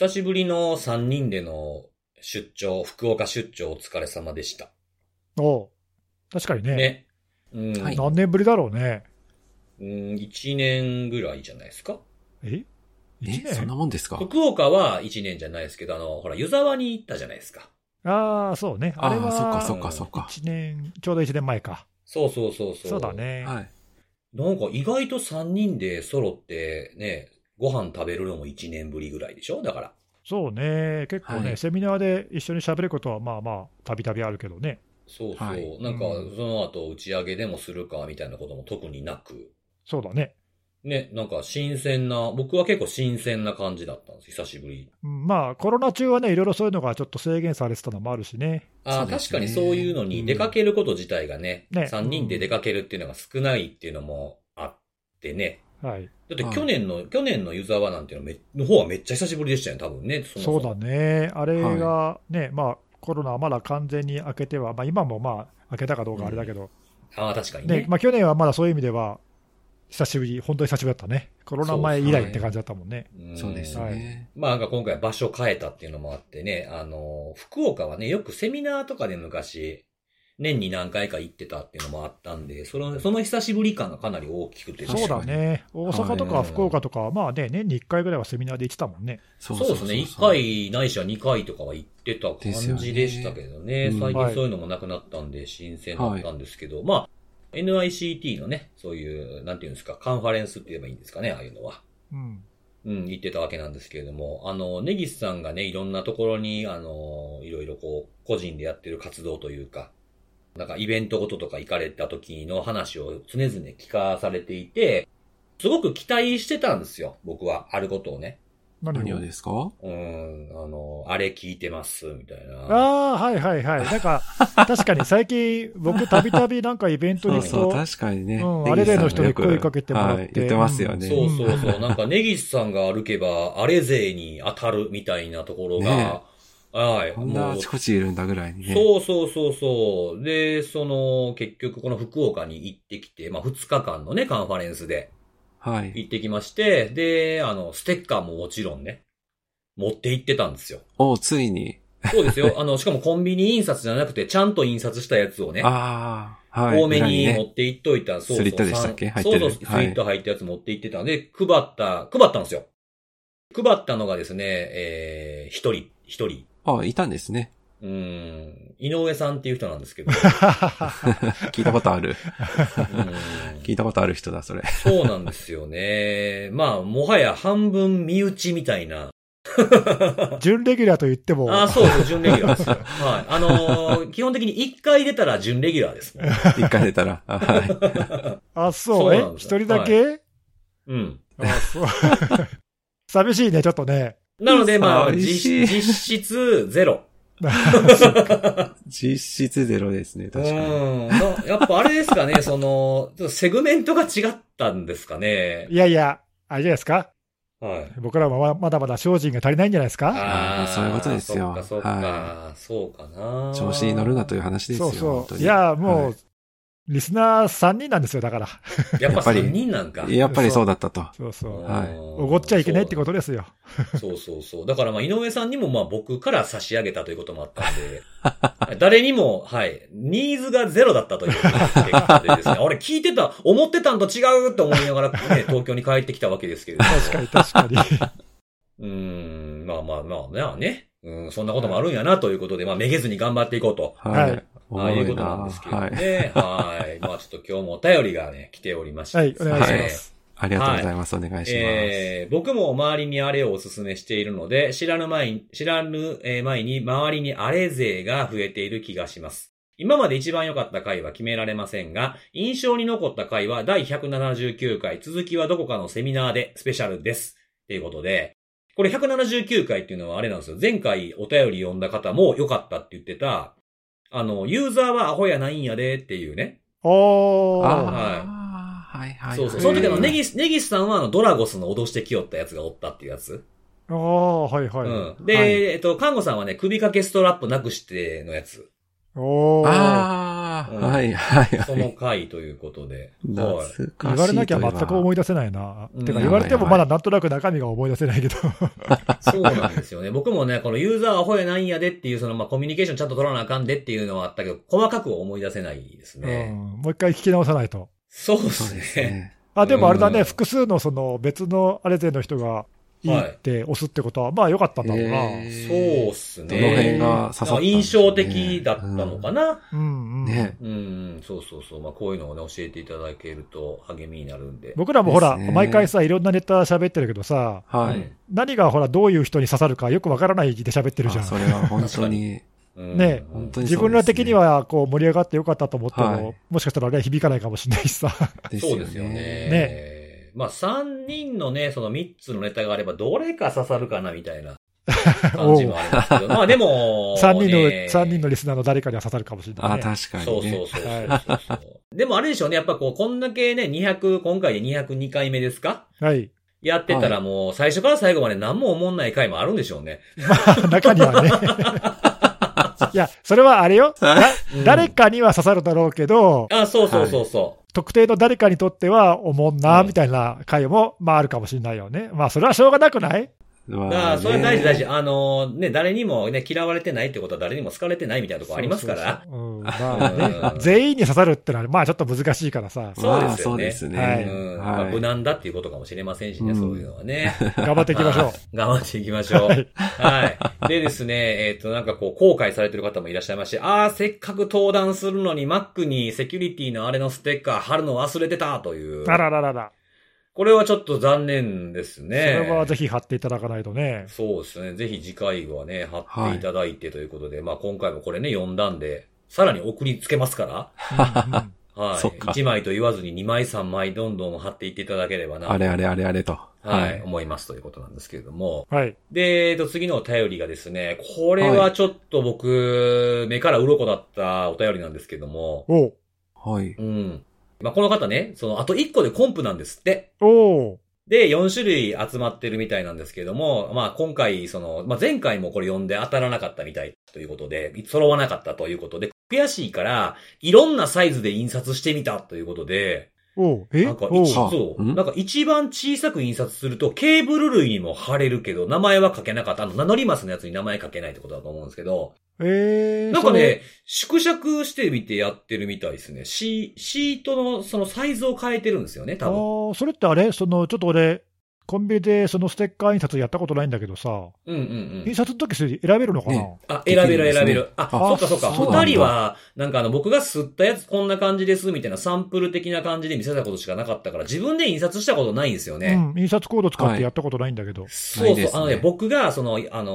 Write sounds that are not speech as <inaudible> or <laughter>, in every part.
久しぶりの3人での出張、福岡出張お疲れ様でした。おう確かにね。ね。うん、はい何年ぶりだろうね。うん、1年ぐらいじゃないですかえ？え一、そんな年もんですか？福岡は1年じゃないですけど、あの、ほら、湯沢に行ったじゃないですか。ああ、そうね。あれは、そっかそっかそっか。1年、ちょうど1年前か。そうそうそうそう。そうだ。ね。はい。なんか意外と3人で揃ってね、ご飯食べるのも1年ぶりぐらいでしょ？だから。そうね。結構ね、はいセミナーで一緒に喋ることはまあまあ、たびたびあるけどね。そうそう。はいなんかうん、その後打ち上げでもするかみたいなことも特になく。そうだね。ね、なんか新鮮な、僕は結構新鮮な感じだったんです、久しぶり。うんまあ、コロナ中はね、いろいろそういうのがちょっと制限されてたのもあるしね。ああ、そうですね確かにそういうのに出かけること自体がね、ね3人で出かけるっていうのが少ないっていうのもあってね。はい。だってはい去年の、去年の湯沢なんていうのめの方はめっちゃ久しぶりでしたよね、多分ね。そもそうだね。あれがね、まあ、コロナはまだ完全に明けては、まあ今もまあ、明けたかどうかあれだけど、ああ、確かにね。ね、まあ去年はまだそういう意味では、久しぶり、本当に久しぶりだったね。コロナ前以来って感じだったもんね。んそうですね。まあなんか今回場所変えたっていうのもあってね、あの、福岡はね、よくセミナーとかで昔、年に何回か行ってたっていうのもあったんで、その、その久しぶり感がかなり大きくて、そうだね。大阪とはいか福岡とかは、まあね、年に1回ぐらいはセミナーで行ってたもんね。そそうですね。1。回ないしは2回とかは行ってた感じでしたけどね。ですよね最近そういうのもなくなったんで新鮮だったんですけど、まあ、NICT のね、そういう、なんていうんですか、カンファレンスって言えばいいんですかね、ああいうのは。うん。うん、言ってたわけなんですけれども、あの、ネギスさんがね、いろんなところに、あの、いろいろこう、個人でやってる活動というか、なんかイベントごととか行かれた時の話を常々聞かされていて、すごく期待してたんですよ、僕は、あることをね。何を？何をですか？うん、あの、あれ聞いてます、みたいな。ああ、はいはいはい。なんか、<laughs> 確かに最近、僕たびたびなんかイベントにそうそう、確かにね。うんネギさんがあれ例の人に声かけてもらってはい言ってますよね。そうそうそう。なんか、ネギスさんが歩けば、あれ勢に当たるみたいなところが、ねはい。こんなあちこちいるんだぐらいにね。そうそうそうそう。で、その、結局この福岡に行ってきて、まあ2日間のね、カンファレンスではい。行ってきまして、で、あの、ステッカーももちろんね、持って行ってたんですよ。おついに。そうですよ。<laughs> あの、しかもコンビニ印刷じゃなくて、ちゃんと印刷したやつをね、ああ、はい。多めに持って行っといた、そうそう。スリットでしたっけ？入ってるそうそう、スはいリット入ったやつ持って行ってたんで、配った、配ったんですよ。配ったのがですね、えー、一人、一人。あ、いたんですね。うーん、井上さんっていう人なんですけど。<laughs> 聞いたことある。うん聞いたことある人だ、それ。そうなんですよね。まあ、もはや半分身内みたいな。準レギュラーと言っても、あ、そうです、準レギュラーですよ。<laughs> はい。あのー基本的に1回出たら準レギュラーです。一回出たら。あはい。<laughs> あ、そそうう、え？一人だけ、うん。あ、そう。寂しいね、ちょっとね。なので、まあ、実実質ゼロ。<laughs> 実質ゼロですね、う確かに。やっぱあれですかね、その、セグメントが違ったんですかね。いやいや、あれじゃないですか？はい。僕らもままだまだ精進が足りないんじゃないですか？あーそういうことですよそっか、そっか、はそうかな。調子に乗るなという話ですよ。そうそう。本当にいや、もう、はいリスナー3人なんですよ、だから。やっぱやっぱり3人なんか。やっぱりそうだったと。そうそう。はいおごっちゃいけないってことですよ。そうそうそう。だからまあ、井上さんにもまあ僕から差し上げたということもあったんで、<laughs> 誰にも、はい、ニーズがゼロだったという結果でですね、<laughs> 俺聞いてた、思ってたんと違うと思いながらね、<laughs> 東京に帰ってきたわけですけれども。確かに確かに。うーん、まあまあまあ、まあね。うん、そんなこともあるんやなということで、まあ、めげずに頑張っていこうと。ははいああいうことなんですけどはい。ね。はい。まあちょっと今日もお便りがね、来ておりまして。はい、お願いしはます。ありがとうございます。お願いします。えー僕も周りにあれをお勧めしているので、知らぬ前に、知らぬえー前に周りにあれ勢が増えている気がします。今まで一番良かった回は決められませんが、印象に残った回は第179回、続きはどこかのセミナーでスペシャルです。ということで、これ179回っていうのはあれなんですよ。前回お便り読んだ方も良かったって言ってた、あの、ユーザーはアホやないんやでっていうね。おー。ああ、はいはい。そうそう。その時あの、ネギス、ネギスさんはあの、ドラゴスの脅してきよったやつがおったっていうやつ。ああ、はいはい。うん。で、はいえっと、看護さんはね、首掛けストラップなくしてのやつ。おー。あああ、はいはいその回ということで。はい。懐かしい言われなきゃ全く思い出出せないな。うんてか言われてもまだなんとなく中身が思い出せないけど。<laughs> そうなんですよね。僕もね、このユーザーアホやないんやでっていう、その、まあ、コミュニケーションちゃんと取らなあかんでっていうのはあったけど、細かく思い出せないですうんね。もう一回聞き直さないと。そうですね。ね。あ、でもあれだね、うん複数のその別のアレゼの人がいいって押すってことは、まあ良かったんだろうな。えそうっすね。どの辺が刺さった印象的だったのかな？うんうん。ね。うん、そうそうそう。まあ、こういうのをね、教えていただけると励みになるんで。僕らもほら、毎回さ、いろんなネタ喋ってるけどさ、はい。うん何がほら、どういう人に刺さるかよくわからないで喋ってるじゃん。あそれは本当に、うんね本当に自分ら的にはこう盛り上がってよかったと思っても、はいもしかしたらね、響かないかもしれないしさ。そうですよね。ねまあ、3人のね、その3つのネタがあれば、どれか刺さるかな、みたいな <laughs> 感じもありますけど。まあ、でも、<laughs> 3人の、ね三人のリスナーの誰かには刺さるかもしれない、あ、ね。確かそうにね。そうそうそうそう。でもあれでしょうね、やっぱこう、こんだけね、200、今回で202回目ですか？はい。やってたらもう、最初から最後まで何も思んない回もあるんでしょうね。中にはね。<laughs> <laughs> いや、それはあれよ。<laughs> 誰かには刺さるだろうけど、あ、そうそうそうそ特定の誰かにとっては思んな、うんみたいな回も、まああるかもしれないよね。まあそれはしょうがなくない？まう。だから、それは大事大事。ねあの、ね、誰にもね、嫌われてないってことは誰にも好かれてないみたいなとこありますから。全員に刺さるってのは、まあちょっと難しいからさ、そうですよねまあそうですね。無難だっていうことかもしれませんしね、うんそういうのはね。<laughs> 頑張っていきましょう。<laughs> 頑張っていきましょう。はいはい。でですね、えっ、と、なんかこう、後悔されてる方もいらっしゃいまして、あー、せっかく登壇するのに Mac にセキュリティのあれのステッカー貼るの忘れてたという。あらららら。これはちょっと残念ですそね。れはぜひ貼っていただかないとね。そうですね。ぜひ次回はね、貼っていただいてということで、まあ今回もこれね、読んだんで、さらに送りつけますから。はい。そっか1枚と言わずに2枚3枚どんどん貼っていっていただければな。あれあれあれあれと。はい、思いますということなんですけれども。はい。で、えっと、次のお便りがですね、これはちょっと僕、目から鱗だったお便りなんですけども、おうはい。うん。まあ、この方ね、その、あと1個でコンプなんですって。おうで、4種類集まってるみたいなんですけども、まあ今回、その、まあ前回もこれ読んで当たらなかったみたいということで、揃わなかったということで、悔しいから、いろんなサイズで印刷してみたということで、おうえ？なんか一そう、ん？なんか一番小さく印刷すると、ケーブル類にも貼れるけど、名前は書けなかった。あの、名乗りますのやつに名前書けないってことだと思うんですけど、えー、なんかね、縮尺してみてやってるみたいですね。シシートのそのサイズを変えてるんですよね、多分。ああ、それってあれ？その、ちょっと俺、コンビニでそのステッカー印刷やったことないんだけどさ、うんうんうん印。刷の時それ選べるのかな、ねあ、選べる選べる。あ、あそっかそっか。二人は、なんかあの、僕が吸ったやつこんな感じですみたいなサンプル的な感じで見せたことしかなかったから、自分で印刷したことないんですよね。うん、印刷コード使ってやったことないんだけど。そうそう。ないですねあのね、僕が、その、あの、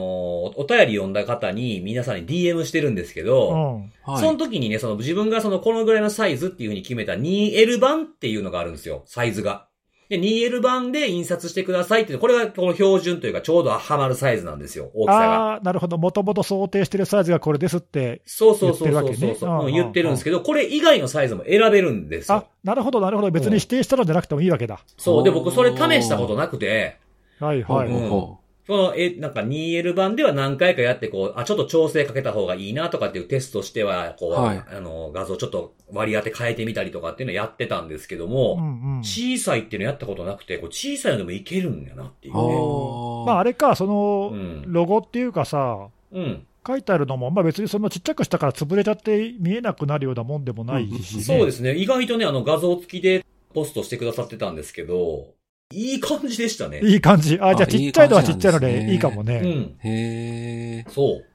お便り読んだ方に皆さんに DM してるんですけうど、ん。はい。その時にね、その自分がそのこのぐらいのサイズっていう風に決めた 2L 版っていうのがあるんですよ、サイズが。で、2L 版で印刷してくださいってこれがこの標準というかちょうどはまるサイズなんですよ、大きさが。ああ、なるほど。もともと想定してるサイズがこれですって。そうそうそうそう言ってるわけねそう、うんうん言ってるんですけど、これ以外のサイズも選べるんですあよ。、なるほど、なるほど。別に指定したのじゃなくてもいいわけだ。そう。で、僕それ試したことなくて、はいはい。うんほその、え、なんか 2L 版では何回かやって、こう、あ、ちょっと調整かけた方がいいなとかっていうテストしては、こう、はいあの、画像ちょっと割り当て変えてみたりとかっていうのやってたんですけども、うんうん。小さいっていうのやったことなくて、こう小さいのでもいけるんやなっていうう。ね。あまあ、あれか、その、うん。ロゴっていうかさ、うん。書いてあるのも、まあ別にそのちっちゃくしたから潰れちゃって見えなくなるようなもんでもないし、ねそうですね。意外とね、あの画像付きでポストしてくださってたんですけど、いい感じでしたね。いい感じ。あ、じゃああちっちゃいのはちっちゃいのでいいかもね。うん。へえ。そう。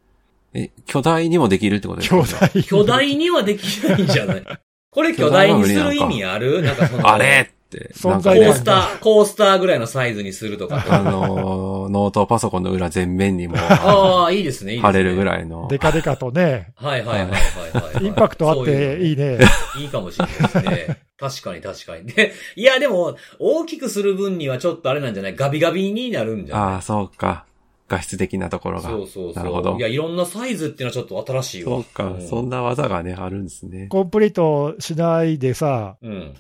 え、巨大にもできるってことですか？巨大。巨大にはできないんじゃない？<laughs> これ巨大にする意味ある？なんかその、あれ？って。存コ在感なんかねースター、コースターぐらいのサイズにするとか。あのー、ノートパソコンの裏全面にもああ、いいですね、いいですね。貼れるぐい。らいの。デカデカとね、はいはいはいはいはい。インパクトあっていいね。ね。いいかもしれないですね。確かに確かに。で、いやでも、大きくする分にはちょっとあれなんじゃない？ガビガビになるんじゃない？ああ、そうか。画質的なところが。そうそうそう。なるほどいや、いろんなサイズっていうのはちょっと新しいわ。そうか、んそんな技がね、あるんですね。コンプリートしないでさ、うん。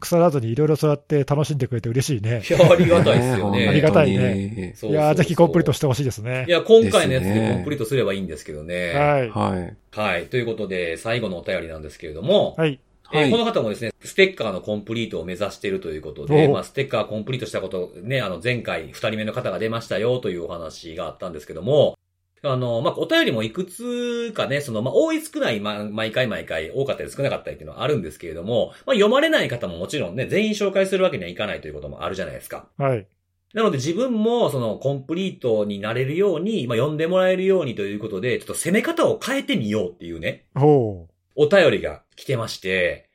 腐らずにいろいろそうやって楽しんでくれて嬉しいね。いや、ありがたいですよね。ありがたいねね。そうそうそういやーぜひコンプリートしてほしいですねい。や、今回のやつでコンプリートすればいいんですけどね。はい。はい。はい。ということで、最後のお便りなんですけれども、はい。はいえーこの方もですね、ステッカーのコンプリートを目指しているということで、おまあ、ステッカーコンプリートしたこと、ね、あの、前回二人目の方が出ましたよというお話があったんですけども、あの、まあ、お便りもいくつかね、その、まあ、多い少ない、ま、毎回毎回多かったり少なかったりっていうのはあるんですけれども、まあ、読まれない方ももちろんね、全員紹介するわけにはいかないということもあるじゃないですか。はい。なので自分もそのコンプリートになれるように、まあ、読んでもらえるようにということで、ちょっと攻め方を変えてみようっていうね、ほお便りが来てまして、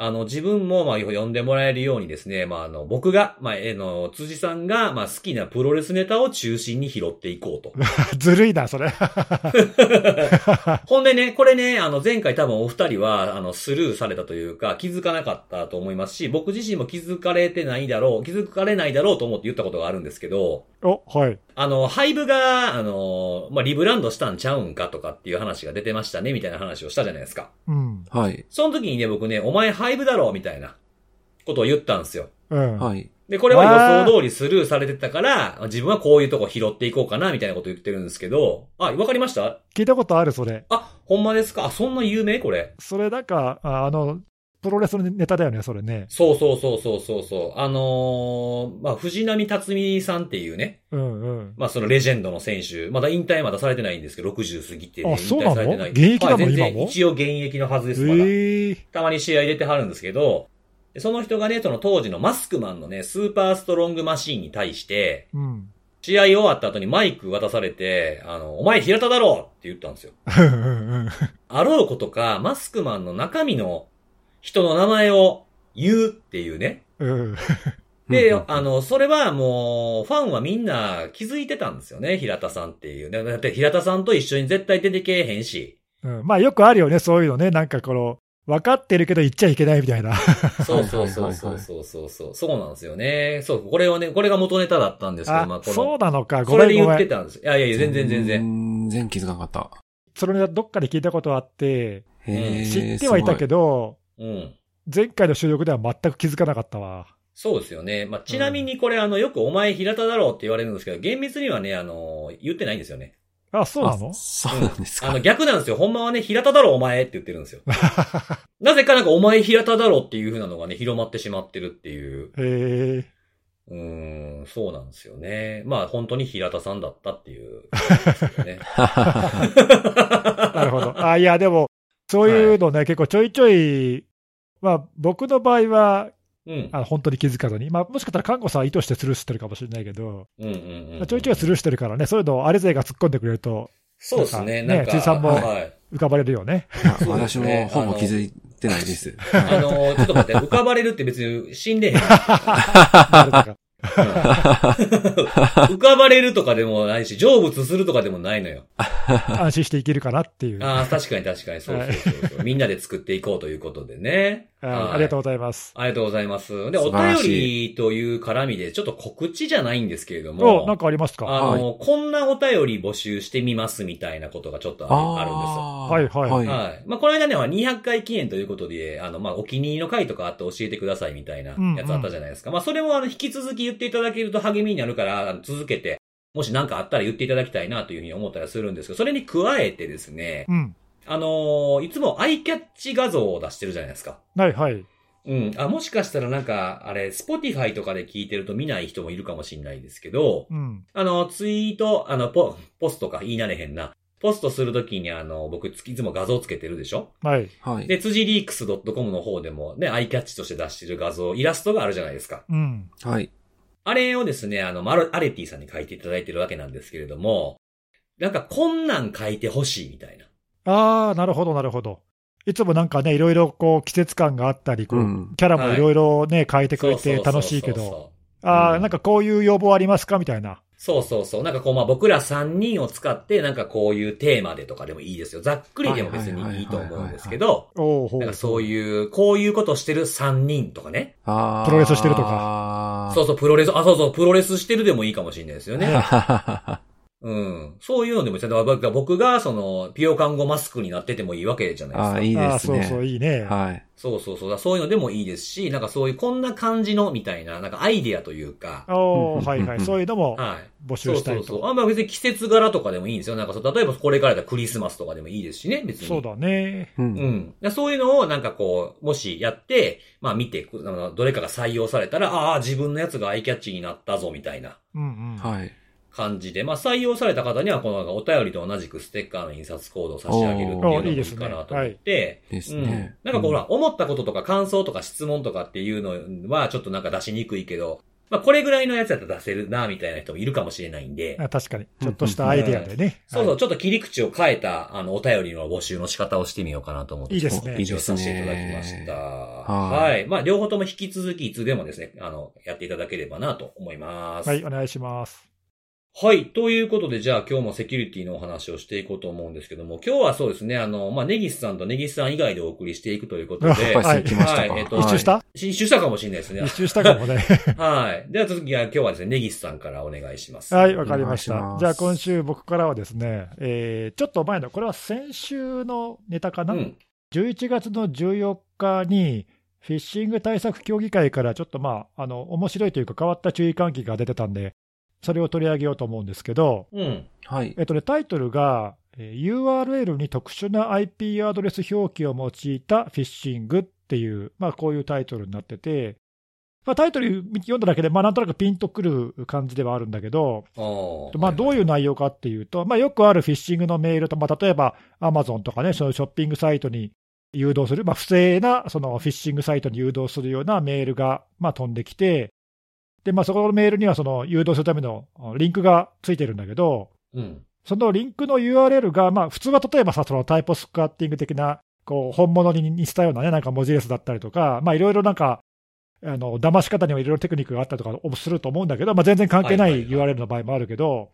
あの、自分も、まあ、読んでもらえるようにですね、まあ、あの、僕が、まあ、えの、辻さんが、まあ、好きなプロレスネタを中心に拾っていこうと。う。<laughs> ずるいな、それ。<laughs> ほんでね、これね、あの、前回多分お二人は、あの、スルーされたというか、気づかなかったと思いますし、僕自身も気づかれてないだろう、気づかれないだろうと思って言ったことがあるんですけど、お、はい。あの、ハイブが、あの、まあ、リブランドしたんちゃうんかとかっていう話が出てましたね、みたいな話をしたじゃないですか。うん。はい。その時にね、僕ね、お前ハイブだろ、みたいなことを言ったんですよ。うん。はい。で、これは予想通りスルーされてたから、自分はこういうとこ拾っていこうかな、みたいなこと言ってるんですけど、あ、わかりました？聞いたことある、それ。あ、ほんまですか？あ、そんな有名？これ。それなんか、ああの、プロレスのネタだよね、それね。そうそうそうそうそうそう。あのーまあ、藤波辰巳さんっていうね、うんうん。まあ、そのレジェンドの選手、まだ引退まだされてないんですけど、60過ぎて、ね、あそうなの？引退されてない。現役なのはい全然今も？一応現役のはずです、まだ。ええたまに試合出てはるんですけど、でその人がね、その当時のマスクマンのね、スーパーストロングマシーンに対して、うん。試合終わった後にマイク渡されて、あの、お前平田だろって言ったんですよ。あろうことか、マスクマンの中身の人の名前を言うっていうね。うん。で、うんあの、それはもう、ファンはみんな気づいてたんですよね、平田さんっていう。だって平田さんと一緒に絶対出てけえへんし。うん。まあよくあるよね、そういうのね。なんかこの、分かってるけど言っちゃいけないみたいな。そうそうそうそうそうそうそう。そうなんですよね。そう、これはね、これが元ネタだったんですけど、まああ、この、そうなのか。ごそれで言って。たんです。いやいやいや、全然全然。全然気づかなかった。それねどっかで聞いたことあって、知ってはいたけど、うん。前回の収録では全く気づかなかったわ。そうですよね。まあ、ちなみにこれ、あの、よくお前平田だろうって言われるんですけど、厳密にはね、あの、言ってないんですよね。あ、そうなの？あそうなんですか。あの、逆なんですよ。ほんまはね、平田だろお前って言ってるんですよ。<laughs> なぜかなんかお前平田だろっていう風なのがね、広まってしまってるっていう。へえ。うーん、そうなんですよね。まあ、本当に平田さんだったっていうね。<laughs> なるほど。あ、いや、でも、そういうのね、結構ちょいちょい、まあ、僕の場合は、うん。あ本当に気づかずに、まあ、もしかしたら看護さんは意図してスルーしてるかもしれないけど、うんうんうんうん。まあちょいちょいスルーしてるからね、そういうのをアレゼイが突っ込んでくれるとそうですね。なんんか、辻さんもはい。浮かばれるよね。いやそうです私ねもほぼ気づいてないです。あはの、ちょっと待って、浮かばれるって別に死んでへん。<laughs> 浮かばれるとかでもないし、成仏するとかでもないのよ。安心していけるかなっていう。ああ、確かに確かに、そうそうそうそう。みんなで作っていこうということでね。はいはいありがとうございます。ありがとうございます。で、お便しりという絡みで、ちょっと告知じゃないんですけれども、お、なんかありますか？あの、こんなお便り募集してみますみたいなことがちょっとあるんですよ。はいはいはい。はい。まあ、この間ね、200回記念ということで、あの、まあ、お気に入りの回とかあって教えてくださいみたいなやつあったじゃないですか。まあ、それもあの、引き続き言っていただけると励みになるから、続けて、もし何かあったら言っていただきたいなというふうに思ったりするんですけど、それに加えてですね、うん。あのーいつもアイキャッチ画像を出してるじゃないですか。はいはい。うん。あ、もしかしたらなんか、あれ、スポティファイとかで聞いてると見ない人もいるかもしれないですけど、うん。あの、ツイート、あの、ポ、ポストか言い慣れへんな。ポストするときにあの、僕、いつも画像つけてるでしょ？はい。はい。で、辻リークス .com の方でもね、アイキャッチとして出してる画像、イラストがあるじゃないですか。うん。はい。あれをですね、あの、マルアレティさんに書いていただいてるわけなんですけれども、なんかこんなん書いてほしいみたいな。ああ、なるほどなるほど。いつもなんかね、いろいろこう季節感があったり、こううんキャラもいろいろね、変えてくれて楽しいけど、そうああ、うんなんかこういう要望ありますか？みたいな。そうそうそう。なんかこう、まあ僕ら3人を使って、なんかこういうテーマでとかでもいいですよ。ざっくりでも別にいいと思うんですけど、なんかそういう、こういうことしてる3人とかね。あープロレスしてるとかそうそう、プロレス、あ、そうそう、プロレスしてるでもいいかもしれないですよね。<laughs> はうん。そういうのでも、僕が、その、ピオ看護マスクになっててもいいわけじゃないですか。ああ、いいですね。そうそう、いいね。はい。そうそうそう。そういうのでもいいですし、なんかそういう、こんな感じの、みたいな、なんかアイディアというか、おはいはい。うんそういうのもはい。募そう集したいうそそう。と。あんまあ別に季節柄とかでもいいんですよ。なんかそう、例えばこれからだクリスマスとかでもいいですしね、別に。そうだね。う。うんん。だそういうのをなんかこう、もしやって、まあ見て、どれかが採用されたら、ああ、自分のやつがアイキャッチになったぞ、みたいなうんうん。はい。感じで、まあ採用された方には、このお便りと同じくステッカーの印刷コードを差し上げるっていうのもいいかなと思って、ですね。うん。なんかこう、ほら、思ったこととか感想とか質問とかっていうのは、ちょっとなんか出しにくいけど、まあこれぐらいのやつやったら出せるな、みたいな人もいるかもしれないんで、あ確かに。ちょっとしたアイディアでね。そうそう、はいちょっと切り口を変えた、あの、お便りの募集の仕方をしてみようかなと思って。いいですねいいですさせていただきまね。した。はいはい。まあ、両方とも引き続きいつでもですね、あの、やっていただければなと思います。はい、お願いします。はい。ということで、じゃあ今日もセキュリティのお話をしていこうと思うんですけども、今日はそうですね、あの、まあ、ネギスさんとネギスさん以外でお送りしていくということで、あやっぱり来ましたか？はいえっと一周した？一周したかもしれないですね一。周したかもね。<laughs> はい。では次は今日はですね、ネギスさんからお願いします。はい、わかりました。じゃあ今週僕からはですね、えー、ちょっと前の、これは先週のネタかな、うん。11月の14日に、フィッシング対策協議会からちょっとまあ、あの、面白いというか変わった注意喚起が出てたんで、それを取り上げようと思うんですけど、うん。はい。えっとね、タイトルが、えー URL に特殊な IP アドレス表記を用いたフィッシングっていう、まあこういうタイトルになってて、まあタイトル読んだだけで、まあなんとなくピンとくる感じではあるんだけど。まあ、どういう内容かっていうと、まあ、よくあるフィッシングのメールと、まあ、例えばアマゾンとかね、そういうショッピングサイトに誘導する、まあ、不正なそのフィッシングサイトに誘導するようなメールが、まあ、飛んできて、でまあ、そこのメールにはその誘導するためのリンクがついてるんだけど、うん。そのリンクの URL が、まあ、普通は例えばさ、そのタイプスクワッティング的な、こう本物に似せたようなね、なんか文字列だったりとか、まあ、いろいろなんか、あの騙し方にはいろいろテクニックがあったりとかすると思うんだけど、まあ、全然関係ない URL の場合もあるけど。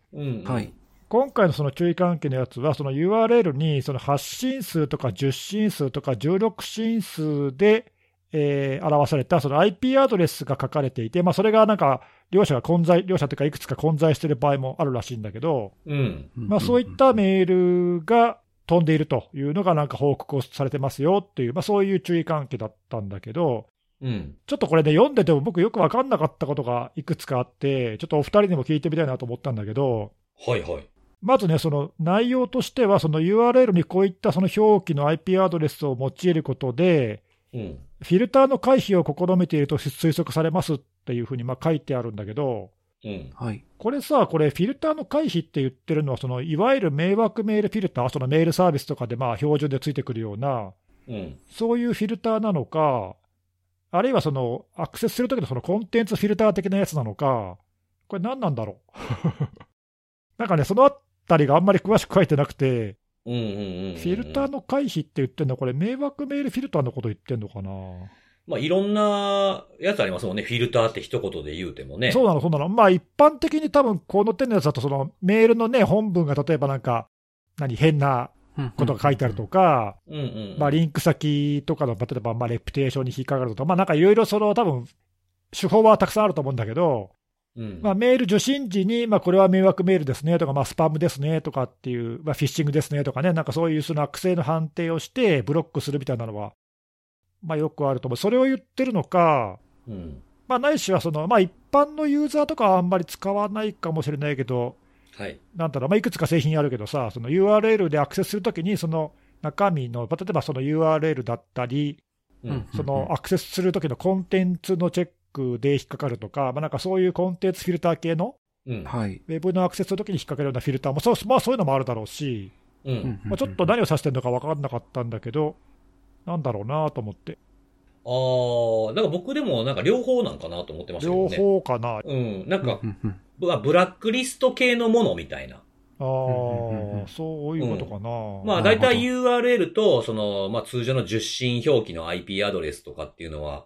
今回のその注意喚起のやつは、その URL にその発信数とか10進数とか16進数で、えー表されたその IP アドレスが書かれていて、まあ、それがなんか、両者が混在、両者というか、いくつか混在している場合もあるらしいんだけど、うん。まあ、そういったメールが飛んでいるというのが、なんか報告をされてますよっていう、まあ、そういう注意喚起だったんだけど、うん。ちょっとこれね、読んでても僕、よく分かんなかったことがいくつかあって、ちょっとお二人にも聞いてみたいなと思ったんだけど、はいはい。まずね、その内容としては、その URL にこういったその表記の IP アドレスを用いることで、うん。フィルターの回避を試みていると推測されますっていうふうにまあ書いてあるんだけど、うん。はい。これさ、これ、フィルターの回避って言ってるのは、そのいわゆる迷惑メールフィルター、そのメールサービスとかでまあ標準でついてくるような、うん。そういうフィルターなのか、あるいはそのアクセスするときのそのコンテンツフィルター的なやつなのか、これ、何なんだろう？<laughs> なんかね、そのあたりがあんまり詳しく書いてなくて。フィルターの回避って言ってんの？は、これ、迷惑メールフィルターのこと言ってんのかな、まあ、いろんなやつありますもんね。フィルターって一言で言うてもね。そうなの、そうなの、まあ、一般的に多分この手のやつだと、そのメールのね、本文が例えばなんか、何、変なことが書いてあるとか、うんうん。まあ、リンク先とかの、例えば、まあ、レプテーションに引っかかるとか、まあ、なんかいろいろその、多分手法はたくさんあると思うんだけど、うん。まあ、メール受信時に、まあ、これは迷惑メールですねとか、まあ、スパムですねとかっていう、まあ、フィッシングですねとかね、なんかそういうその悪性の判定をして、ブロックするみたいなのは、まあ、よくあると思う。それを言ってるのか、うん。まあ、ないしはその、まあ、一般のユーザーとかはあんまり使わないかもしれないけど、はい。なんだろう、まあ、いくつか製品あるけどさ、その URL でアクセスするときに、その中身の、例えばその URL だったり、うん。そのアクセスするときのコンテンツのチェックで引っかかるとか、まあ、なんかそういうコンテンツフィルター系の、うん。はい。ウェブのアクセスするときに引っかかるようなフィルターもそう、まあ、そういうのもあるだろうし、うん。まあ、ちょっと何を指してるのか分からなかったんだけど、なんだろうなと思って、ああ、だから僕でもなんか両方なんかなと思ってましたけど両ね。方かな、あうん。なんか、うんうんブブラックリスト系のものみたいな。あー、そういうことかな。まあなるほど大体 URL と、その、まあ通常の受信表記の IP アドレスとかっていうのは、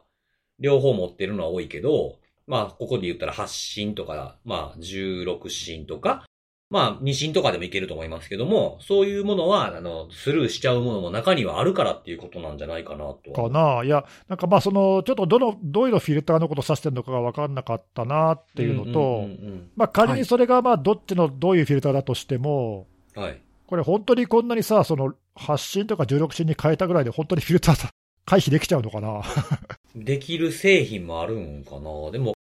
両方持ってるのは多いけど、まあここで言ったら発信とか、まあ16進とか、まあ、二審とかでもいけると思いますけども、そういうものは、あの、スルーしちゃうものも中にはあるからっていうことなんじゃないかなと。かな、いや、なんかまあ、そのちょっとどのどういうのフィルターのことを指してるのかが分かんなかったなっていうのと、まあ、仮にそれがまあどっちのどういうフィルターだとしても、うんはい。これ、本当にこんなにさ、その発信とか16進に変えたぐらいで、本当にフィルターさ回避できちゃうのかな？<laughs> できる製品もあるんかな？でも、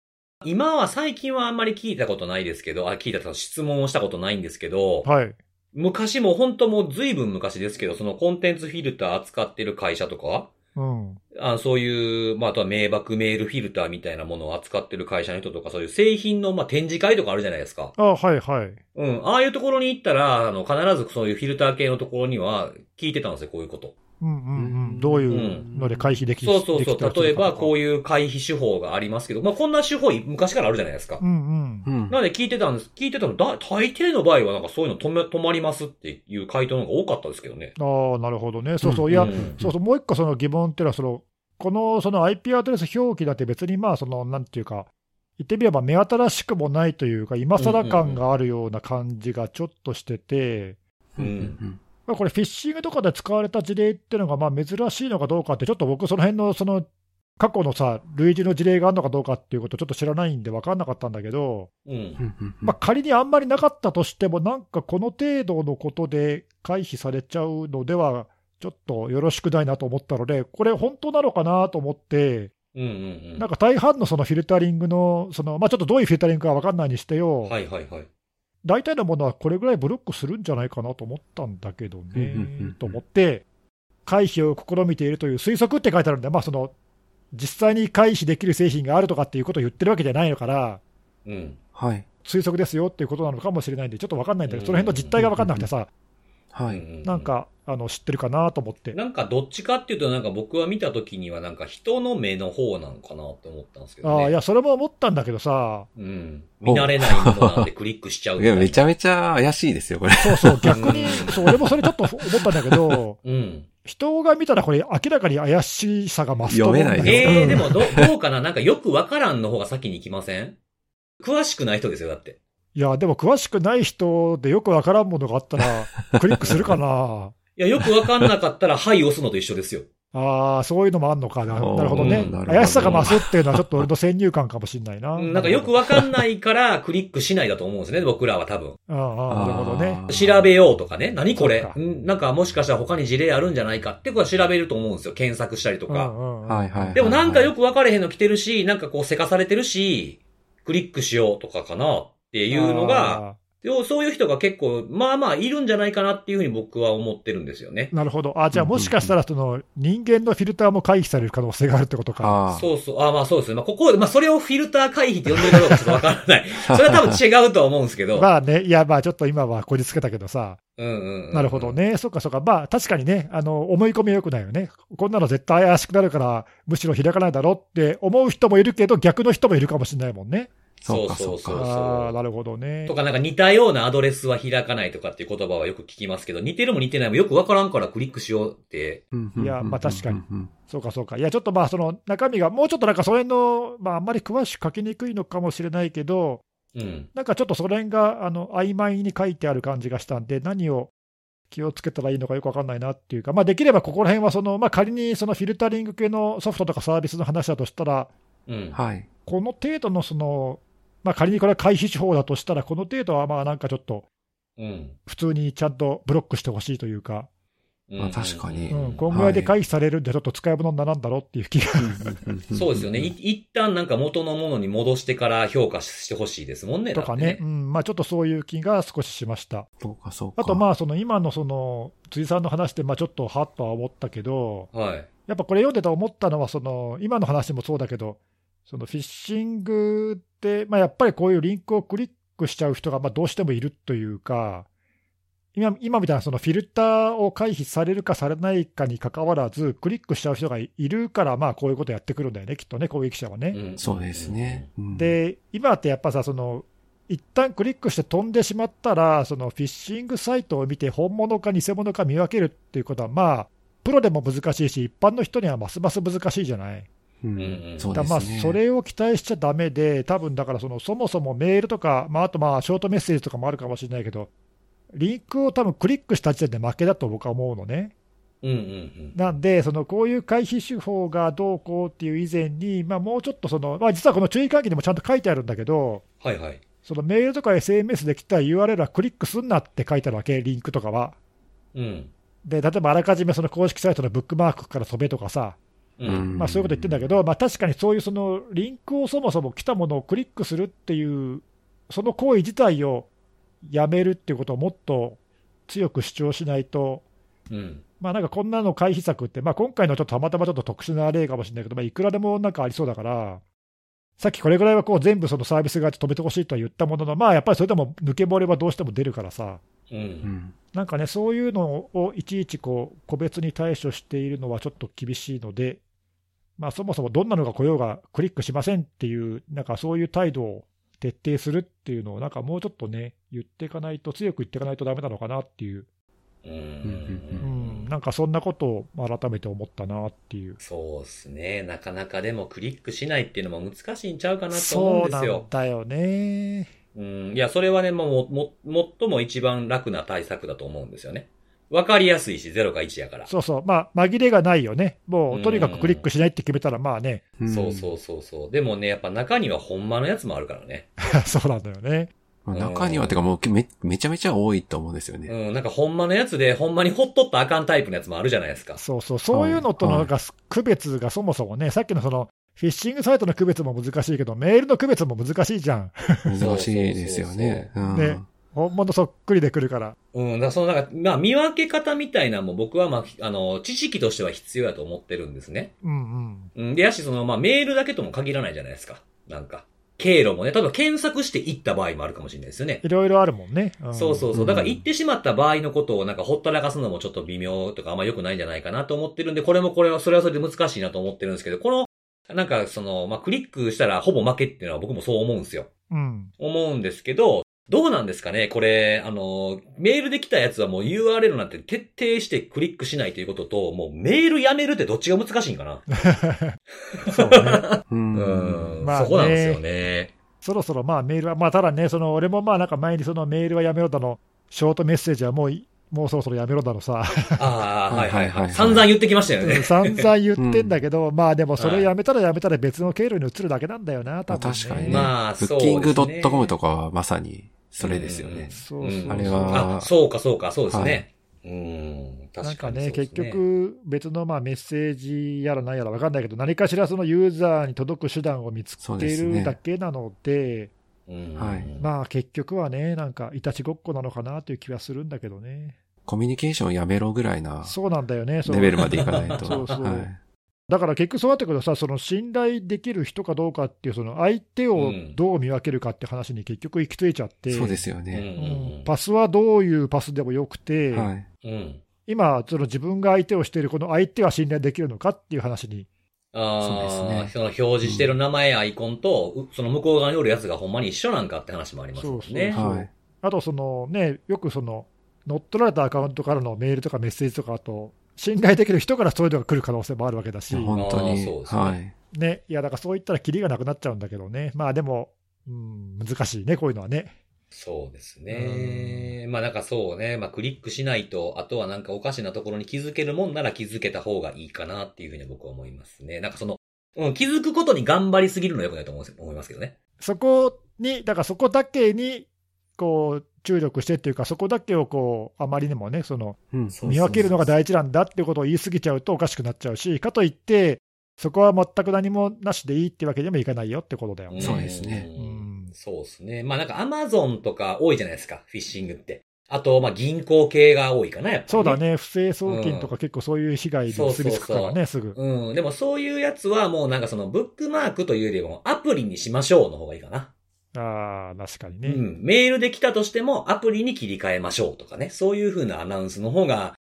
今は最近はあんまり聞いたことないですけど、あ、聞いたと質問をしたことないんですけど、はい。昔も本当もう随分昔ですけど、そのコンテンツフィルター扱ってる会社とか、うん。あそういう、まあ、あとは迷惑メールフィルターみたいなものを扱ってる会社の人とか、そういう製品の、まあ、展示会とかあるじゃないですか。あはいはい。うん。ああいうところに行ったら、あの、必ずそういうフィルター系のところには聞いてたんですよ、こういうこと。うんうんううんん。どういうので回避できそうそうそう。例えば、こういいう回避手法がありますけど、まあ、こんな手法昔からあるじゃないですか。うんうん。うん。なので聞いてたんです。聞いてたの、だ、大抵の場合はなんかそういうの止め、止まりますっていう回答の方が多かったですけどね。ああ、なるほどね。そうそう。いや、うんそうそう、もう一個その疑問っていうのは、その、このその IP アドレス表記だって別にまあ、その、なんていうか、言ってみれば目新しくもないというか、今更感があるような感じがちょっとしてて、うんうん。まあ、これ、フィッシングとかで使われた事例っていうのがまあ珍しいのかどうかって、ちょっと僕、その辺のその過去のさ、類似の事例があるのかどうかっていうこと、ちょっと知らないんで分かんなかったんだけど、うん。うん。まあ、仮にあんまりなかったとしても、なんかこの程度のことで回避されちゃうのでは、ちょっとよろしくないなと思ったので、これ、本当なのかなと思って、うんうんうん。なんか大半のそのフィルタリングの、そのまあ、ちょっとどういうフィルタリングか分かんないにしてよ、はいはいはい。大体のものはこれぐらいブロックするんじゃないかなと思ったんだけどねん、と思って、回避を試みているという推測って書いてあるんで、まあ、その実際に回避できる製品があるとかっていうことを言ってるわけじゃないのから、うん。はい。推測ですよっていうことなのかもしれないんで、ちょっと分かんないんだけど、その辺の実態が分かんなくてさ、はい。うんなん、かあの知ってるかなと思って。なんかどっちかっていうとなんか僕は見た時にはなんか人の目の方なんかなって思ったんですけどね。ああいや、それも思ったんだけどさ、うん。見慣れないものなんでクリックしちゃういや、めちゃ。ゃめちゃ怪しいですよ、これ。そうそう、逆にうん、そう俺もそれちょっと思ったんだけど、うん。人が見たらこれ、明らかに怪しさが増すと思うんだ読めないええー、でもど、どうかな？なんかよくわからんの方が先に行きません？詳しくない人ですよ、だって。いや、でも詳しくない人でよくわからんものがあったら、<laughs> クリックするかな。いや、よくわかんなかったら、はい押すのと一緒ですよ。ああ、そういうのもあんのかな。なるほどね。ど怪しさが増すっていうのはちょっと俺の先入観かもしれないな。うんなんかよくわかんないから、クリックしないだと思うんですね、僕らは多分。ああ、なるほどね。調べようとかね。何これ？なんかもしかしたら他に事例あるんじゃないかってことは調べると思うんですよ。検索したりとうんか。はいはい。でもなんかよく。く分かれへんの来てるし、なんかこうせかされてるし、クリックしようとかかなっていうのが、でもそういう人が結構、まあまあいるんじゃないかなっていうふうに僕は思ってるんですよね。なるほど。あじゃあもしかしたらその人間のフィルターも回避される可能性があるってことか。ああ。そうそう。あまあそうですね。まあここ、まあそれをフィルター回避って呼んでるかどうかちょっとわからない。<laughs> それは多分違うとは思うんですけど。まあね、いやまあちょっと今はこじつけたけどさ、うんうんうんなるほど。ね、そっかそっか、まあ確かにね、あの思い込みはよくないよね、こんなの絶対怪しくなるから、むしろ開かないだろって思う人もいるけど、逆の人もいるかもしれないもんね。そうか、そううそそうか。ああ、なるほどねと。かなんか似たようなアドレスは開かないとかっていう言葉はよく聞きますけど、似てるも似てないもよくわからんからクリックしようって。いやまあ確かにそうかそうか。いや、ちょっとまあその中身が、もうちょっとなんかそれの、まああんまり詳しく書きにくいのかもしれないけど、うん。なんかちょっとその辺があの曖昧に書いてある感じがしたんで、何を気をつけたらいいのかよくわかんないなっていうか、まあ、できればここら辺はその、まあ、仮にそのフィルタリング系のソフトとかサービスの話だとしたら、うん。はい。この程度のその、まあ、仮にこれは回避手法だとしたら、この程度はまあなんかちょっと、うん。普通にちゃんとブロックしてほしいというか、うんまあ確かにうん、こんぐらいで回避されるんで、ちょっと使い物にならんだろうっていう気が、<laughs> そうですよね。<laughs> い一旦なんか元のものに戻してから評価してほしいですもんね。とかね、だってうんまあ、ちょっとそういう気が少ししました。そうか、そうか。あと、まあ、その今のその辻さんの話で、まあちょっとはっとは思ったけど、はい。やっぱこれ読んでて思ったのは、その今の話もそうだけど、そのフィッシングって、まあ、やっぱりこういうリンクをクリックしちゃう人がまあどうしてもいるというか、今今みたいなそのフィルターを回避されるかされないかにかかわらず、クリックしちゃう人がいるから、まあこういうことやってくるんだよね、きっとね、攻撃者はね。うんそうですね。。うん、で、今ってやっぱさ、その一旦クリックして飛んでしまったら、そのフィッシングサイトを見て、本物か偽物か見分けるっていうことは、まあ、プロでも難しいし、一般の人にはますます難しいじゃない。うんうだまあそれを期待しちゃだめで、多分だからその、そもそもメールとか、まあ、あとまあショートメッセージとかもあるかもしれないけど、リンクを多分クリックした時点で負けだと僕は思うのね。うんうんなんで、そのこういう回避手法がどうこうっていう以前に、まあ、もうちょっとその、まあ、実はこの注意喚起にもちゃんと書いてあるんだけど、はいはい。そのメールとか SMS で来た URL はクリックすんなって書いてあるわけ、リンクとかは。うん。で、例えばあらかじめその公式サイトのブックマークから飛べとかさ、ううんん。まあ、そういうこと言ってるんだけど、まあ、確かにそういうそのリンクをそもそも来たものをクリックするっていう、その行為自体をやめるっていうことをもっと強く主張しないと、うん。まあ、なんかこんなの回避策って、まあ、今回のちょっとたまたまちょっと特殊な例かもしれないけど、まあ、いくらでもなんかありそうだから、さっきこれぐらいはこう全部そのサービス側で止めてほしいとは言ったものの、まあ、やっぱりそれでも抜け漏れはどうしても出るからさ、う。うんん。なんかね、そういうのをいちいちこう個別に対処しているのはちょっと厳しいので、まあ、そもそもどんなのが来ようがクリックしませんっていう、なんかそういう態度を徹底するっていうのを、なんかもうちょっとね、言っていかないと、強く言っていかないとダメなのかなっていう、う。うんん、なんかそんなことを改めて思ったなっていう。そうですね。なかなかでもクリックしないっていうのも難しいんちゃうかなと思そうなんうんですよ。だよね。うん。いや、それはね、もう、も、最も一番楽な対策だと思うんですよね。わかりやすいし、0か1やから。そうそう、まあ、紛れがないよね。もうんう、とにかくクリックしないって決めたら、まあね、そうそうそうそう。でもね、やっぱ中にはほんまのやつもあるからね。<laughs> そうなんだよね。まあ中には、てかもうめ、めちゃめちゃ多いと思うんですよね。うん、なんかほんまのやつで、ほんまにほっとったらあかんタイプのやつもあるじゃないですか。そうそう、そういうのとのなんか区別がそもそもね、さっきのその、フィッシングサイトの区別も難しいけど、メールの区別も難しいじゃん。難しいですよね。うんね本物そっくりで来るから。うん、だそのなんか、まあ見分け方みたいなのも僕はまあ、あの、知識としては必要やと思ってるんですね。うんうん。うん、で、やし、その、まあメールだけとも限らないじゃないですか。なんか。経路もね、例えば検索して行った場合もあるかもしれないですよね。いろいろあるもんね。んそうそうそうう。んだから行ってしまった場合のことをなんかほったらかすのもちょっと微妙とかあんま良くないんじゃないかなと思ってるんで、これもこれは、それはそれで難しいなと思ってるんですけど、この、なんかその、まあクリックしたらほぼ負けっていうのは僕もそう思うんですよ。うん。思うんですけど、どうなんですかね？これ、あの、メールで来たやつはもう URL なんて徹底してクリックしないということと、もうメールやめるってどっちが難しいんかな？<laughs> そうね。うん。うん、まあねそこなんですよね。そろそろまあメールは、まあただね、その俺もまあなんか前にそのメールはやめろだの、ショートメッセージはもうい、もうそろそろやめろだのさ、ああ、はいはいはい。散々言ってきましたよね。散々言ってんだけど、まあでもそれやめたらやめたら別の経路に移るだけなんだよな、多分、ね。確かにね。まあブッキング .com とかはまさにそれですよね。そうそうそう。あれはあ、そうかそうか、そうですね。うん、確かなんかね、にそうです結、局、別のまあメッセージやらなんやら分かんないけど、何かしらそのユーザーに届く手段を見つけるだけなので、うん。はい。まあ結局はね、なんかいたちごっこなのかなという気はするんだけどね。コミュニケーションやめろぐらいなそうなんだよね、レベルまでいかないと。<laughs> そうそう。はいだから結局そうなってくるとさ、その信頼できる人かどうかっていう、その相手をどう見分けるかって話に結局行き着いちゃって、そうですようんね。うんパスはどういうパスでもよくて、はい。うん。今、その自分が相手をしているこの相手は信頼できるのかっていう話に、ああ、そうですねその表示してる名前、アイコンと、うその向こう側におるやつがほんまに一緒なんかって話もありますもんね。そうはい。あとそのね、よくその乗っ取られたアカウントからのメールとかメッセージとか、あと、信頼できる人からそういうのが来る可能性もあるわけだし、本当にそう。ですねはい。ね、いや、だからそういったらキリがなくなっちゃうんだけどね、まあでも、うん、難しいね、こういうのはね。そうですね。まあなんかそうね。まあクリックしないと、あとはなんかおかしなところに気づけるもんなら気づけた方がいいかなっていうふうに僕は思いますね。なんかその、うん、気づくことに頑張りすぎるのは良くないと思う思いますけどね。そこに、だからそこだけに、こう、注力してっていうか、そこだけをこう、あまりにもね、その、見分けるのが大事なんだっていうことを言い過ぎちゃうとおかしくなっちゃうし、かといって、そこは全く何もなしでいいってわけにもいかないよってことだよ。んそうですねうんそうですね。まあなんかアマゾンとか多いじゃないですか、フィッシングって。あと、まあ銀行系が多いかな、やっぱり、そうだ。ね、不正送金とか結構そういう被害に結びつくからね、すぐ。うん。でもそういうやつはもうなんかそのブックマークというよりもアプリにしましょうの方がいいかな。ああ、確かにね。うん。メールで来たとしてもアプリに切り替えましょうとかね。そういう風なアナウンスの方が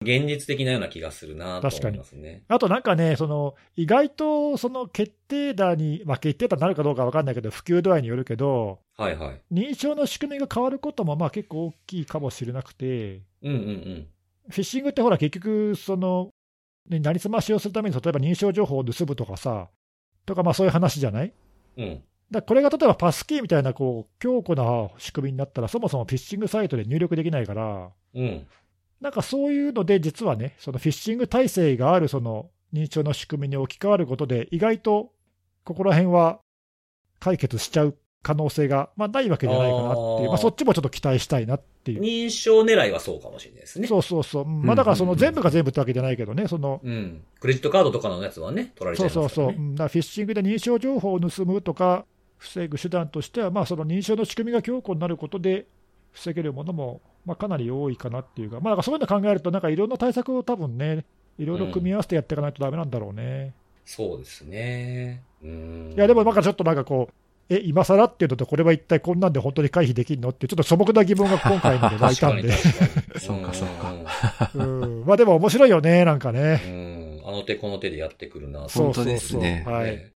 現実的なような気がするなと思いますね。あとなんかね、その意外とその決定打に、まあ、決定打になるかどうかわかんないけど、普及度合いによるけど、はいはい。認証の仕組みが変わることもまあ結構大きいかもしれなくて、うんうんうん。フィッシングってほら、結局、その、ね、なりすましをするために、例えば認証情報を盗むとかさ、とか、まあそういう話じゃない？うん。だこれが例えばパスキーみたいなこう強固な仕組みになったら、そもそもフィッシングサイトで入力できないから、うん。なんかそういうので、実はね、そのフィッシング体制があるその認証の仕組みに置き換わることで、意外とここら辺は解決しちゃう可能性が、まあ、ないわけじゃないかなっていう、あーまあ、そっちもちょっと期待したいなっていう。認証狙いはそうかもしれないですね。そうそうそう、うんまあ、だからその全部が全部ってわけじゃないけどね、そのうん。クレジットカードとかのやつはね、取られちゃそそうそう、いうますからね。うんだからフィッシングで認証情報を盗むとか、防ぐ手段としては、まあ、その認証の仕組みが強固になることで、防げるものも、まあ、かなり多いかなっていうか、まあ、なんかそういうの考えると、なんかいろんな対策を多分ね、いろいろ組み合わせてやっていかないとだめなんだろうね。そうですね。うん。いや、でもなんかちょっとなんかこう、え、今更っていうのと、これは一体こんなんで本当に回避できるのって、ちょっと素朴な疑問が今回ので湧いたんで。<laughs> そうかそうか。うんまあでも面白いよね、なんかうね。ん。あの手この手でやってくるな。本当ですねはい。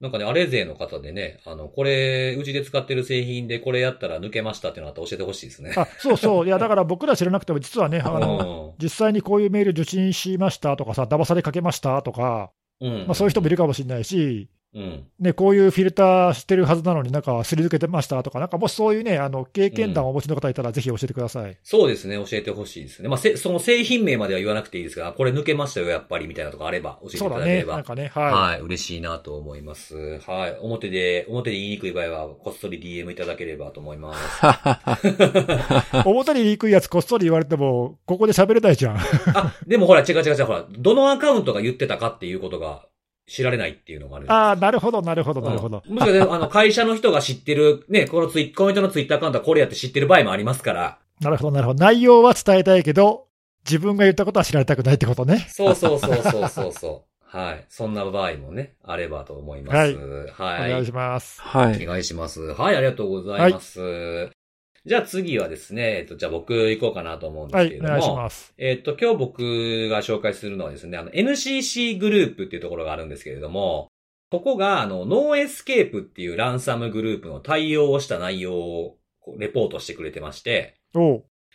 ねなんかね、あれ勢の方でね、あの、これ、うちで使ってる製品でこれやったら抜けましたっていうのあったら教えてほしいですね。あ、そうそう。いや、だから僕ら知らなくても、実はね、<laughs> あの、う実際にこういうメール受信しましたとかさ、騙されかけましたとか、ん。うん。まあそういう人もいるかもしれないし、うん。ね、こういうフィルターしてるはずなのになんかすり抜けてましたとか、なんかもしそういうね、あの、経験談をお持ちの方いたらぜひ教えてください。そうですね、教えてほしいですね。まあ、せ、その製品名までは言わなくていいですが、これ抜けましたよ、やっぱり、みたいなとこあれば、教えてい。ただければ。なんかね、は、はい嬉しいなと思います。はい。表で、表で言いにくい場合は、こっそり DM いただければと思います。い。<laughs> 表に言いにくいやつこっそり言われても、ここで喋れないじゃん。あ、でもほら、違う違う違う、ほら、どのアカウントが言ってたかっていうことが知られないっていうのがある。ああ、なるほど、なるほど、なるほど。うんもしかして、あの、会社の人が知ってる、ね、このツイコメントのツイッターアカウントはこれやって知ってる場合もありますから。なるほど、なるほど。内容は伝えたいけど、自分が言ったことは知られたくないってことね。そうそうそうそうそうそう。<laughs> はい。そんな場合もね、あればと思います。はいはい。お願いします。はい。お願いします。はい、ありがとうございます。じゃあ次はですね、えっと、じゃあ僕行こうかなと思うんではい、すけれども。お願いします。えっと、今日僕が紹介するのはですね、あの、NCC グループっていうところがあるんですけれども、ここが、あの、 NoEscape っていうランサムグループの対応をした内容を、レポートしてくれてまして、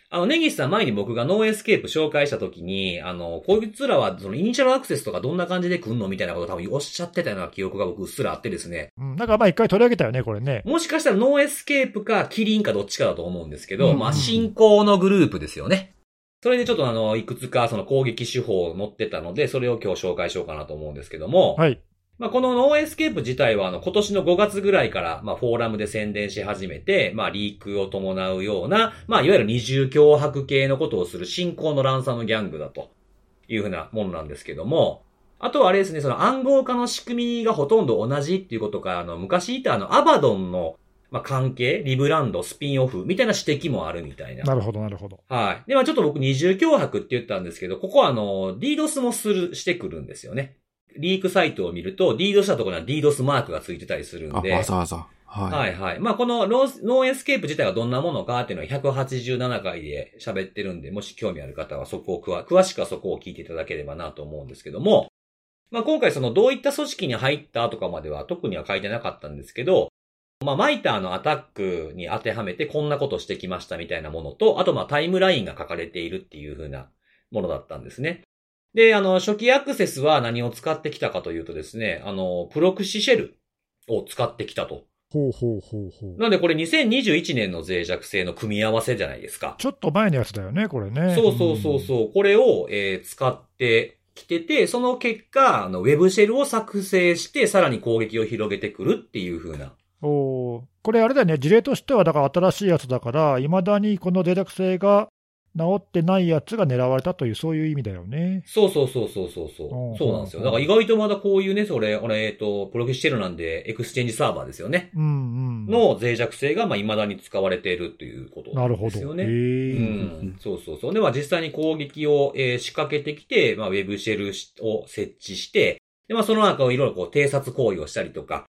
あの、ネギスさん前に僕が NoEscape 紹介した時に、あの、こいつらはそのイニシャルアクセスとかどんな感じで来んのみたいなことを多分おっしゃってたような記憶が僕うっすらあってですね。うん、なんかまあ一回取り上げたよね、これね。もしかしたら NoEscape か Qilin かどっちかだと思うんですけど、うんうんまあ、新興のグループですよね。それでちょっとあの、いくつかその攻撃手法を載ってたので、それを今日紹介しようかなと思うんですけども、はい。まあ、この NoEscape 自体はあの、今年の5月ぐらいから、まあ、フォーラムで宣伝し始めて、まあ、リークを伴うような、まあ、いわゆる二重脅迫系のことをする新興のランサムギャングだというふうなものなんですけども、あとはあれですね、その暗号化の仕組みがほとんど同じっていうことか、あの、昔いたあの、アバドンの、まあ、関係、リブランド、スピンオフみたいな指摘もあるみたいな。なるほど、なるほど。はい。で、まあちょっと僕二重脅迫って言ったんですけど、ここはあの、DDoS もする、してくるんですよね。リークサイトを見ると、DDoS したところには DDoS マークがついてたりするあ、んで。わざわざ。はい。はいはい。まあこのローノーエスケープ自体はどんなものかっていうのは187回で喋ってるんで、もし興味ある方はそこを詳、詳しくはそこを聞いていただければなと思うんですけども、まあ今回そのどういった組織に入ったとかまでは特には書いてなかったんですけど、まあマイターのアタックに当てはめてこんなことしてきましたみたいなものと、あとまあタイムラインが書かれているっていう風なものだったんですね。で、あの、初期アクセスは何を使ってきたかというとですね、あの、プロクシシェルを使ってきたと。ほうほうほうほう。なんでこれ2021年の脆弱性の組み合わせじゃないですか。ちょっと前のやつだよね、これね。そうそうそうそう。これを、えー使ってきてて、その結果、あの、ウェブシェルを作成して、さらに攻撃を広げてくるっていう風な。うん。おーこれあれだよね、事例としては、だから新しいやつだから、いまだにこの脆弱性が治ってないやつが狙われたという、そういう意味だよね。そうそうそうそうそうそう。そうなんですよ。うんだから意外とまだこういうね、それ、俺、えっと、プロフェッショナルなんで、エクスチェンジサーバーですよね。うんうん。の脆弱性が、まあ、未だに使われているということなるほど。ですよね。へうーん、そうそうそう。で、まあ実際に攻撃を、えー仕掛けてきて、まあウェブシェルを設置して、で、まあその中をいろいろこう偵察行為をしたりとか、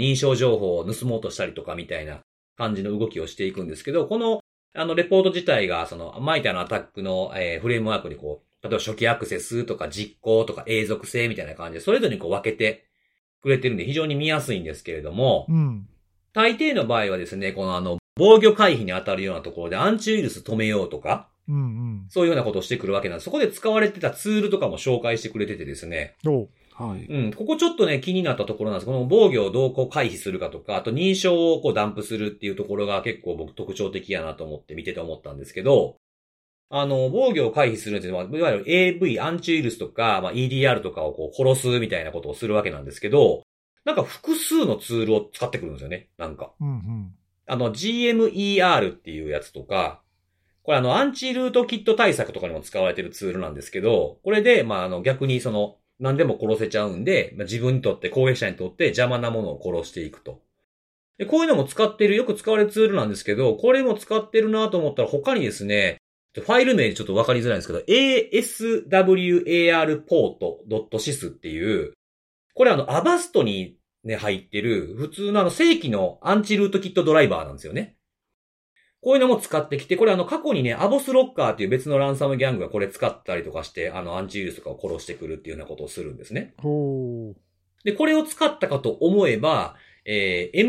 認証情報を盗もうとしたりとかみたいな感じの動きをしていくんですけど、この、あの、レポート自体が、その、マイターのアタックの、えーフレームワークにこう、例えば初期アクセスとか実行とか永続性みたいな感じで、それぞれにこう分けてくれてるんで非常に見やすいんですけれども、うん。大抵の場合はですね、このあの、防御回避に当たるようなところでアンチウイルス止めようとか、うんうん。そういうようなことをしてくるわけなんです。そこで使われてたツールとかも紹介してくれててですね。はい。うん、ここちょっとね、気になったところなんです。この防御をどうこう回避するかとか、あと認証をこうダンプするっていうところが結構僕特徴的やなと思って見てて思ったんですけど、あの、防御を回避するっていうのは、いわゆる AV、アンチウイルスとか、まあ、EDR とかをこう殺すみたいなことをするわけなんですけど、なんか複数のツールを使ってくるんですよね。なんか。うんうん。あの、GMER っていうやつとか、これあの、アンチルートキット対策とかにも使われてるツールなんですけど、これで、まあ、あの、逆にその、何でも殺せちゃうんで、まあ、自分にとって、攻撃者にとって邪魔なものを殺していくと。で、こういうのも使ってる、よく使われるツールなんですけど、これも使ってるなと思ったら他にですね、ファイル名ちょっとわかりづらいんですけど、aswarport.sys っていう、これあの、アバストにね、入ってる、普通のあの、正規のアンチルートキットドライバーなんですよね。こういうのも使ってきて、これあの、過去にね、アボスロッカーっていう別のランサムギャングがこれ使ったりとかして、あの、アンチウイルスとかを殺してくるっていうようなことをするんですね。で、これを使ったかと思えば、えー、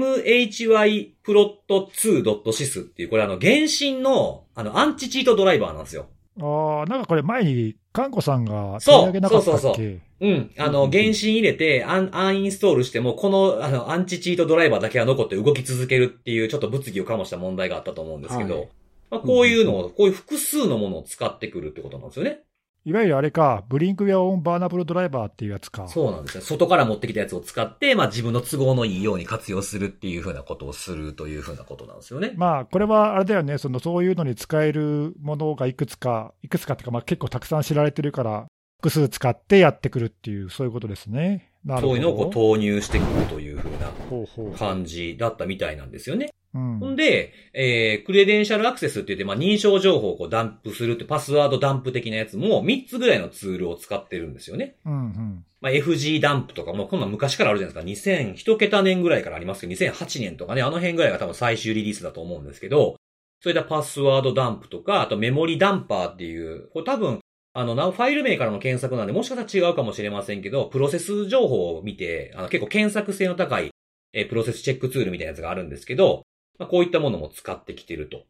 mhyplot2.sys っていう、これあの、原神の、あの、アンチチートドライバーなんですよ。ああ、なんかこれ前に、かんこさんがそう取り上げなかったっけ？そうそうう。ん。あの、うん原神入れて、アン、アンインストールしても、この、あの、アンチチートドライバーだけが残って動き続けるっていう、ちょっと物議を醸した問題があったと思うんですけど、はい。まあ、こういうのを、こういう複数のものを使ってくるってことなんですよね。いわゆるあれか、ブリンクウェアオンバーナブルドライバーっていうやつか。そうなんですね。外から持ってきたやつを使って、まあ自分の都合のいいように活用するっていうふうなことをするというふうなことなんですよね。まあ、これはあれだよね、そのそういうのに使えるものがいくつか、いくつかっていうか、まあ、結構たくさん知られてるから、複数使ってやってくるっていう、そういうことですね。そういうのをこう投入してくるというふうな。感じだったみたいなんですよね。うんほんで、えー、クレデンシャルアクセスって言って、まあ、認証情報をこうダンプするって、パスワードダンプ的なやつも3つぐらいのツールを使ってるんですよね。うんうん。まあ、FG ダンプとかも、こんなん昔からあるじゃないですか。2000、一桁年ぐらいからありますけど、2008年とかね、あの辺ぐらいが多分最終リリースだと思うんですけど、そういったパスワードダンプとか、あとメモリダンパーっていう、これ多分、あの、なファイル名からの検索なんで、もしかしたら違うかもしれませんけど、プロセス情報を見て、あの、結構検索性の高い、えープロセスチェックツールみたいなやつがあるんですけど、まあ、こういったものも使ってきてると。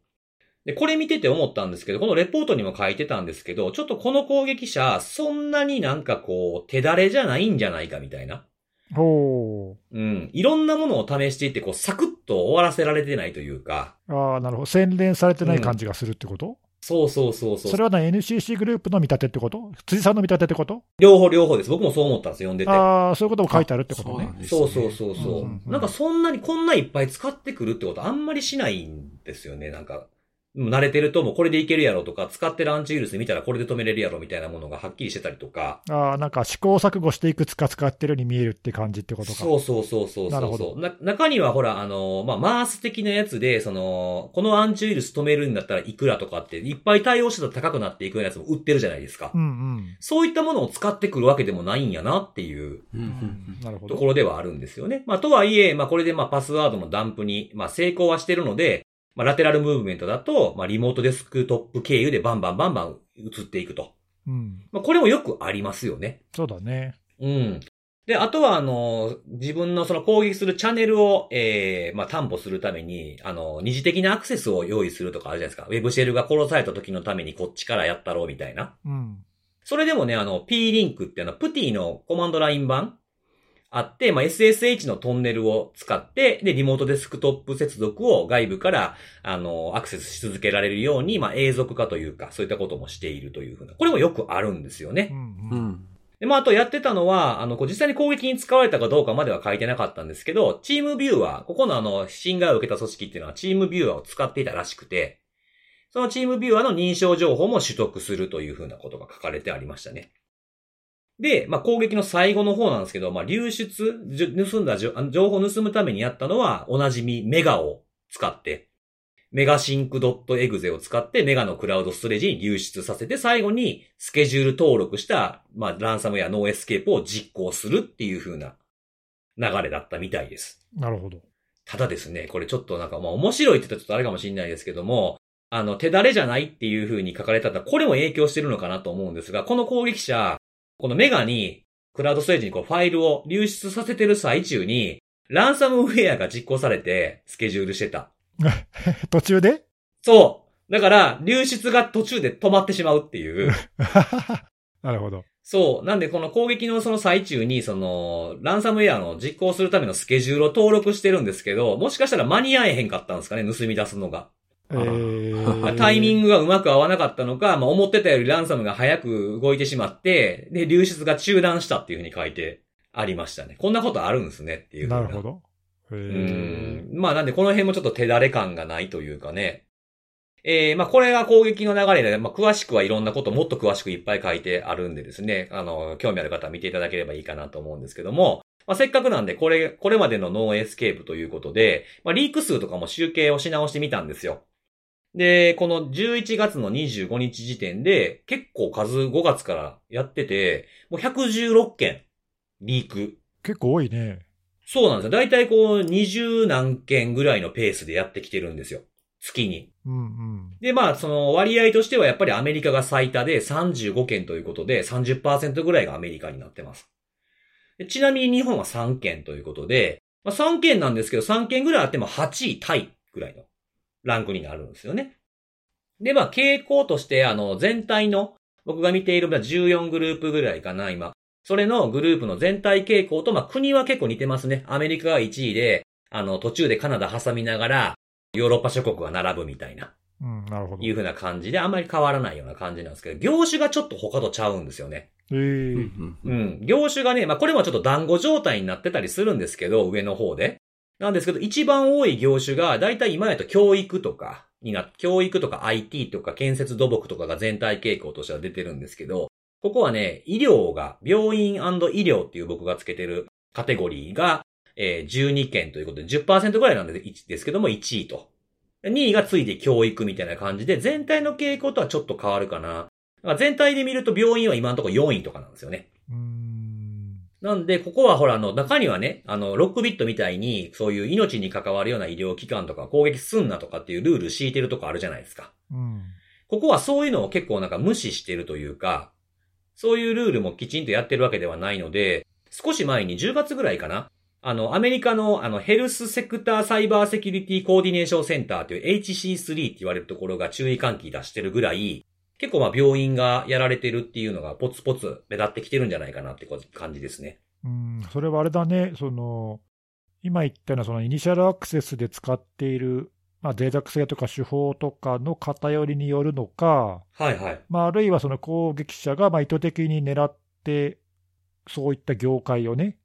で、これ見てて思ったんですけど、このレポートにも書いてたんですけど、ちょっとこの攻撃者、そんなになんかこう、手だれじゃないんじゃないかみたいな。ほうん。いろんなものを試していって、こう、サクッと終わらせられてないというか、う。ああ、なるほど。洗練されてない感じがするってこと、そうそうそうそう。それはね、NCC グループの見立てってこと？辻さんの見立てってこと？両方両方です。僕もそう思ったんですよ、読んでて。ああ、そういうことも書いてあるってことねそうねそうそうそうそう、うんうんうんなんかそんなにこんないっぱい使ってくるってことあんまりしないんですよね。なんか、慣れてるともうこれでいけるやろとか、使ってるアンチウイルス見たらこれで止めれるやろみたいなものがはっきりしてたりとか。ああ、なんか試行錯誤していくつか使ってるように見えるって感じってことか。そうそうそうそうなるほどな。中にはほら、あの、まあ、マース的なやつで、その、このアンチウイルス止めるんだったらいくらとかって、いっぱい対応してたら高くなっていくようなやつも売ってるじゃないですか。うんうん。そういったものを使ってくるわけでもないんやなっていううんうんなるほど。ところではあるんですよね。まあ、とはいえ、まあ、これでまあ、パスワードのダンプに、まあ、成功はしてるので、まあ、ラテラルムーブメントだと、まあ、リモートデスクトップ経由でバンバンバンバン移っていくと。うん。まあ、これもよくありますよね。そうだね。うん。で、あとは、あの、自分のその攻撃するチャンネルを、ええまあ、担保するために、あの、二次的なアクセスを用意するとかあるじゃないですか。ウェブシェルが殺された時のためにこっちからやったろうみたいな。うん。それでもね、あの、P リンクっていうのは、プティのコマンドライン版あって、まあ、SSH のトンネルを使って、で、リモートデスクトップ接続を外部から、あの、アクセスし続けられるように、まあ、永続化というか、そういったこともしているというふうな。これもよくあるんですよね。うんううん。ん。で、まあ、あとやってたのは、あの、こう実際に攻撃に使われたかどうかまでは書いてなかったんですけど、チームビューワー、ここのあの、侵害を受けた組織っていうのはチームビューワーを使っていたらしくて、そのチームビューワーの認証情報も取得するというふうなことが書かれてありましたね。で、まあ、攻撃の最後の方なんですけど、まあ、流出、盗んだ情報を盗むためにやったのは、おなじみメガを使って、メガシンク .exe を使ってメガのクラウドストレージに流出させて、最後にスケジュール登録した、まあ、ランサムウェアノーエスケープを実行するっていう風な流れだったみたいです。なるほど。ただですね、これちょっとなんかまあ面白いって言ったらちょっとあれかもしれないですけども、あの、手だれじゃないっていう風に書かれたら、これも影響してるのかなと思うんですが、この攻撃者、このメガに、クラウドストレージにこうファイルを流出させてる最中に、ランサムウェアが実行されて、スケジュールしてた。<laughs> 途中で？そう。だから、流出が途中で止まってしまうっていう。<laughs> なるほど。そう。なんで、この攻撃のその最中に、その、ランサムウェアの実行するためのスケジュールを登録してるんですけど、もしかしたら間に合えへんかったんですかね、盗み出すのが。えー <laughs> タイミングがうまく合わなかったのか、まあ、思ってたよりランサムが早く動いてしまって、で、流出が中断したっていうふうに書いてありましたね。こんなことあるんですねっていうふうなるほ。ど。えうーん。まあなんでこの辺もちょっと手だれ感がないというかね。えー、まあこれが攻撃の流れで、まあ詳しくはいろんなこともっと詳しくいっぱい書いてあるんでですね、あの、興味ある方は見ていただければいいかなと思うんですけども、まあせっかくなんでこれ、これまでのノーエスケープということで、まあリーク数とかも集計をし直してみたんですよ。で、この11月の25日時点で結構数5月からやってて、もう116件リーク結構多いね。そうなんですよ。だいたいこう、20何件ぐらいのペースでやってきてるんですよ。月に。うんうん。で、まあ、その割合としてはやっぱりアメリカが最多で35件ということで30%ぐらいがアメリカになってます。でちなみに日本は3件ということで、まあ、3件なんですけど3件ぐらいあっても8位タイぐらいのランクになるんですよね。で、まあ、傾向として、あの、全体の、僕が見ているまあ14グループぐらいかな、今。それのグループの全体傾向と、まあ、国は結構似てますね。アメリカが1位で、あの、途中でカナダ挟みながら、ヨーロッパ諸国が並ぶみたいな、うん、なるほど。いう風な感じで、あんまり変わらないような感じなんですけど、業種がちょっと他とちゃうんですよね。うん。業種がね、まあ、これもちょっと団子状態になってたりするんですけど、上の方で。なんですけど、一番多い業種が、だいたい今やと教育とかにな、教育とか IT とか建設土木とかが全体傾向としては出てるんですけど、ここはね、医療が、病院医療っていう僕がつけてるカテゴリーが、えー12件ということで10%ぐらいなんでですけども1位と。2位がついて教育みたいな感じで、全体の傾向とはちょっと変わるかな。全体で見ると病院は今のところ4位とかなんですよね。なんで、ここはほら、あの、中にはね、あの、ロックビットみたいに、そういう命に関わるような医療機関とか攻撃すんなとかっていうルール敷いてるとこあるじゃないですか。うん。ここはそういうのを結構なんか無視してるというか、そういうルールもきちんとやってるわけではないので、少し前に10月ぐらいかな。あの、アメリカのあの、ヘルスセクターサイバーセキュリティコーディネーションセンターという HC3 って言われるところが注意喚起出してるぐらい、結構まあ病院がやられてるっていうのがポツポツ目立ってきてるんじゃないかなって感じですね。うん、それはあれだね、その、今言ったようなそのイニシャルアクセスで使っている、まあ、脆弱性とか手法とかの偏りによるのか、はいはい。まあ、あるいはその攻撃者がまあ意図的に狙って、そういった業界をね、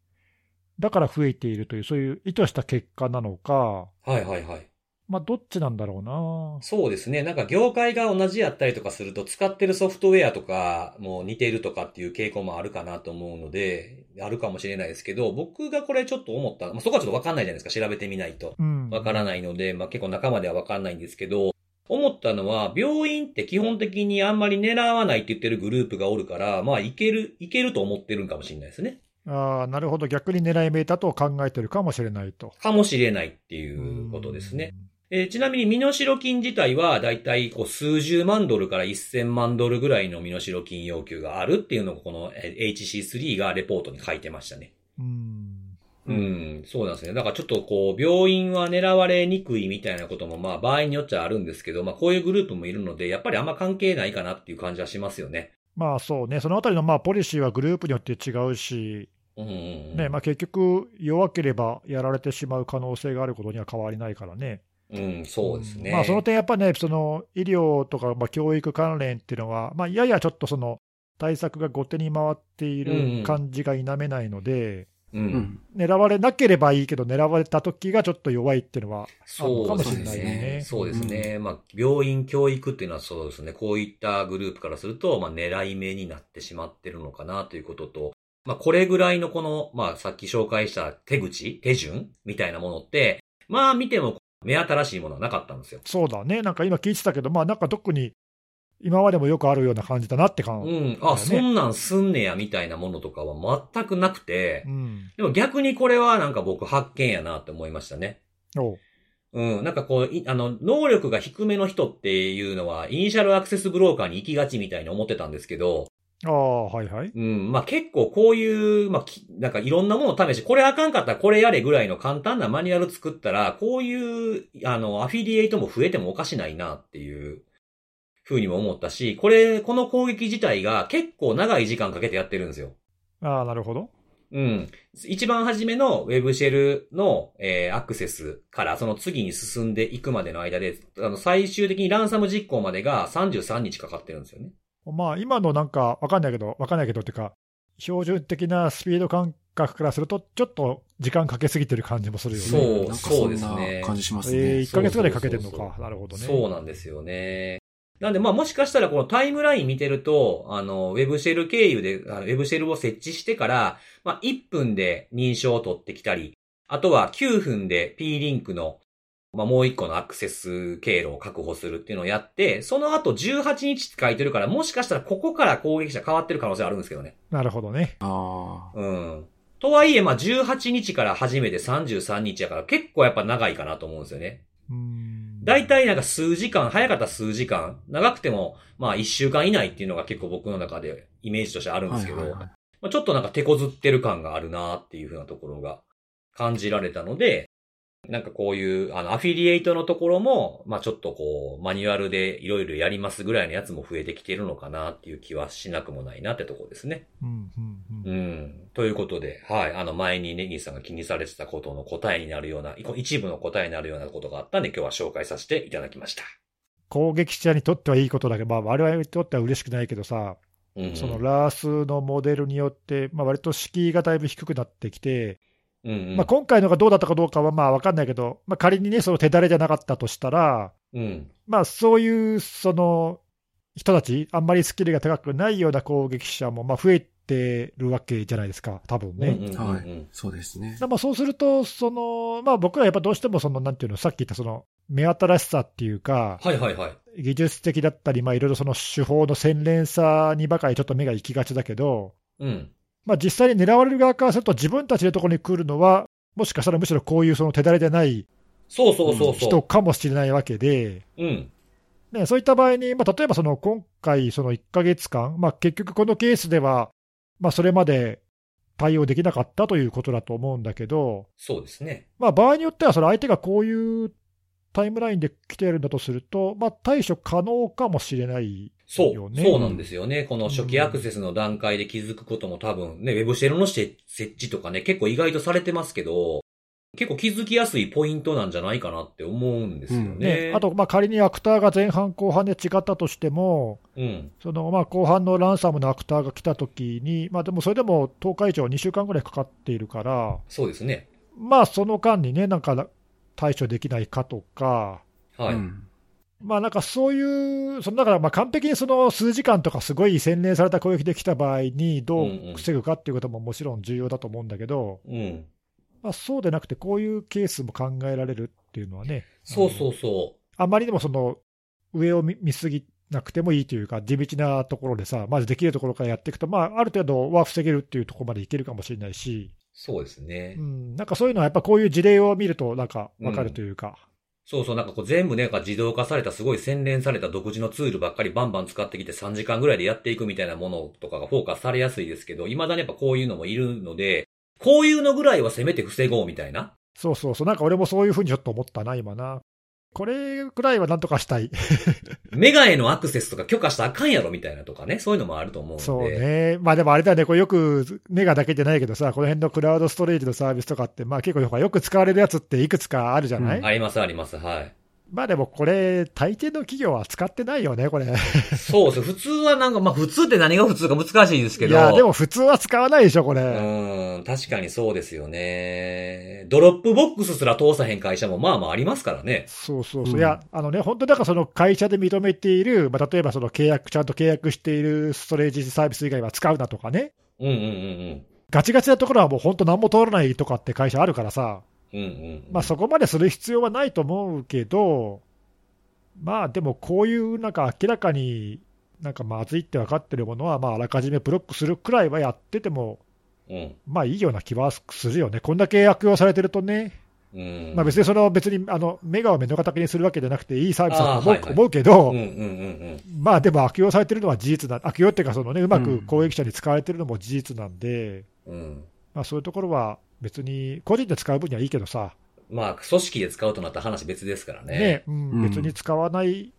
だから増えているという、そういう意図した結果なのか、はいはいはい。まあ、どっちなんだろうな。そうですね。なんか業界が同じやったりとかすると、使ってるソフトウェアとかも似てるとかっていう傾向もあるかなと思うので、あるかもしれないですけど、僕がこれちょっと思った、まあ、そこはちょっとわかんないじゃないですか。調べてみないと。うん。わからないので、まあ、結構仲間ではわかんないんですけど、思ったのは、病院って基本的にあんまり狙わないって言ってるグループがおるから、まあ、いける、いけると思ってるんかもしれないですね。ああ、なるほど、逆に狙い目だと考えてるかもしれないと。かもしれないっていうことですね。えーちなみに身代金自体はだいたいこう数十万ドルから1000万ドルぐらいの身代金要求があるっていうのがこのえー HC3 がレポートに書いてましたね。うん。ううんん、そうなんですね。だからちょっとこう、病院は狙われにくいみたいなこともまあ場合によっちゃあるんですけど、まあこういうグループもいるので、やっぱりあんま関係ないかなっていう感じはしますよね。まあそうね、そのあたりのまあポリシーはグループによって違うし。ねまあ、結局、弱ければやられてしまう可能性があることには変わりないからね。うん、そうですね。まあ、その点、やっぱね、その医療とか、まあ、教育関連っていうのは、まあ、ややちょっとその対策が後手に回っている感じが否めないので、う。うんん。狙われなければいいけど、狙われた時がちょっと弱いっていうのは、そうかもしれですないよねね。そうですね。まあ、病院教育っていうのはそうですね。こういったグループからすると、まあ、狙い目になってしまってるのかなということと、まあ、これぐらいのこの、まあ、さっき紹介した手口、手順みたいなものって、まあ、見ても目新しいものはなかったんですよ。そうだね、なんか今聞いてたけど、まあ、なんか特に今までもよくあるような感じだなって感じ、うん。あ、そんなんすんねや、みたいなものとかは全くなくてう、ん、でも逆にこれはなんか僕発見やなって思いましたね。おううん。なんかこう、いあの、能力が低めの人っていうのは、イニシャルアクセスブローカーに行きがちみたいに思ってたんですけど、ああ、はいはい。うん。まあ結構こういう、まあき、なんかいろんなものを試して、これあかんかったらこれやれぐらいの簡単なマニュアル作ったら、こういう、あの、アフィリエイトも増えてもおかしないなっていうふうにも思ったし、これ、この攻撃自体が結構長い時間かけてやってるんですよ。ああ、なるほど。うん。一番初めの Web シェルの、えーアクセスからその次に進んでいくまでの間で、あの、最終的にランサム実行までが33日かかってるんですよね。まあ、今のなんか、わかんないけど、わかんないけどっていうか、標準的なスピード感覚からすると、ちょっと時間かけすぎてる感じもするよね。そうなんかそんですねな感じしますえー、ね。1ヶ月ぐらいかけてるのか。なるほどね。そうなんですよね。なんで、まあもしかしたらこのタイムライン見てると、あの、ウェブシェル経由で、あのウェブシェルを設置してから、まあ1分で認証を取ってきたり、あとは9分で P リンクの、まあもう一個のアクセス経路を確保するっていうのをやって、その後18日って書いてるから、もしかしたらここから攻撃者変わってる可能性あるんですけどね。なるほどね。あうん。とはいえ、まあ18日から始めて33日やから結構やっぱ長いかなと思うんですよね。うーん。大体なんか数時間、早かったら数時間、長くてもまあ一週間以内っていうのが結構僕の中でイメージとしてあるあ。んですけど、はいはいはいまあ、ちょっとなんか手こずってる感があるなっていうふうなところが感じられたので、なんかこういう、あの、アフィリエイトのところも、まあちょっとこう、マニュアルでいろいろやりますぐらいのやつも増えてきてるのかなっていう気はしなくもないなってところですね。うん、うん、う。うんん。ということで、はい。あの、前にね、ニーさんが気にされてたことの答えになるような、一部の答えになるようなことがあったんで、今日は紹介させていただきました。攻撃者にとってはいいことだけど、まあ、我々にとっては嬉しくないけどさ、うん。そのラースのモデルによって、まあ割と敷居がだいぶ低くなってきて、うんうん。まあ、今回のがどうだったかどうかはまあ分かんないけど、まあ、仮にね、その手だれじゃなかったとしたら、うん。まあ、そういうその人たち、あんまりスキルが高くないような攻撃者もまあ増えてるわけじゃないですか、多分ね。うんうんうんうんはい。そうですね。だまあそうすると、そのまあ、僕はやっぱどうしてもその、なんていうの、さっき言ったその目新しさっていうか、はいはいはい。技術的だったり、まあいろいろその手法の洗練さにばかりちょっと目が行きがちだけど、うん。まあ、実際に狙われる側からすると、自分たちのところに来るのは、もしかしたらむしろこういうその手だれでないそうそうそう人そかもしれないわけで、う。うん。ね、そういった場合に、まあ、例えばその今回、その1ヶ月間、まあ、結局このケースでは、まあ、それまで対応できなかったということだと思うんだけど、そうですね。まあ、場合によっては、相手がこういうタイムラインで来ているんだとすると、まあ、対処可能かもしれないそう。そうなんですよね。この初期アクセスの段階で気づくことも多分ね、ウェブシェルの設置とかね、結構意外とされてますけど、結構気づきやすいポイントなんじゃないかなって思うんですよね。ね、あと、まあ、仮にアクターが前半、後半で違ったとしても、うん。そのまあ後半のランサムのアクターが来たときに、まあ、でもそれでも10日以上、2週間ぐらいかかっているから、そうですね。まあその間にね、なんか対処できないかとか、はい。うんまあなんかそういう、そのだからまあ完璧にその数時間とかすごい洗練された攻撃できた場合に、どう防ぐかっていうことももちろん重要だと思うんだけど、うん。まあ、そうでなくて、こういうケースも考えられるっていうのはね、そうそうそあまりにもその上を見見すぎなくてもいいというか、地道なところでさ、まずできるところからやっていくと、まあ、ある程度は防げるっていうところまでいけるかもしれないし、う。そうですね。うん、なんかそういうのはやっぱこういう事例を見ると、なんかわかるというか、そうそう、なんかこう全部ね、自動化されたすごい洗練された独自のツールばっかりバンバン使ってきて3時間ぐらいでやっていくみたいなものとかがフォーカスされやすいですけど、未だにやっぱこういうのもいるので、こういうのぐらいはせめて防ごうみたいな。そうそうそう、なんか俺もそういうふうにちょっと思ったな、今な。これくらいはなんとかしたい。<laughs> メガへのアクセスとか許可したらあかんやろみたいなとかね、そういうのもあると思うんで。そうね。まあでもあれだね、これよくメガだけじゃないけどさ、この辺のクラウドストレージのサービスとかって、まあ結構よく使われるやつっていくつかあるじゃない、うんありますあります、はい。まあでもこれ、大抵の企業は使ってないよね、これ。そうです。普通はなんか、まあ普通って何が普通か難しいですけど。いや、でも普通は使わないでしょ、これ。うん、確かにそうですよね。ドロップボックスすら通さへん会社もまあまあありますからね。そうそうそう。うんいや、あのね、本当だからその会社で認めている、まあ、例えばその契約、ちゃんと契約しているストレージサービス以外は使うなとかね。うんうんうんガチガチなところはもう本当何も通らないとかって会社あるからさ。うん。うんうん。まあそこまでする必要はないと思うけど、まあでもこういうなんか明らかになんかまずいって分かってるものは、まああらかじめブロックするくらいはやってても、うん。まあいいような気はするよね。こんだけ悪用されてるとね。うん。まあ別にその別にあのメガを目の敵にするわけじゃなくていいサービスだと思う,、思うけど。まあでも悪用されてるのは事実な、悪用っていうかそのね、うまく攻撃者に使われてるのも事実なんで、うん。まあそういうところは別に個人で使う分にはいいけどさ、まあ、組織で使うとなったら話別ですからね。ね、うんうん別に使わない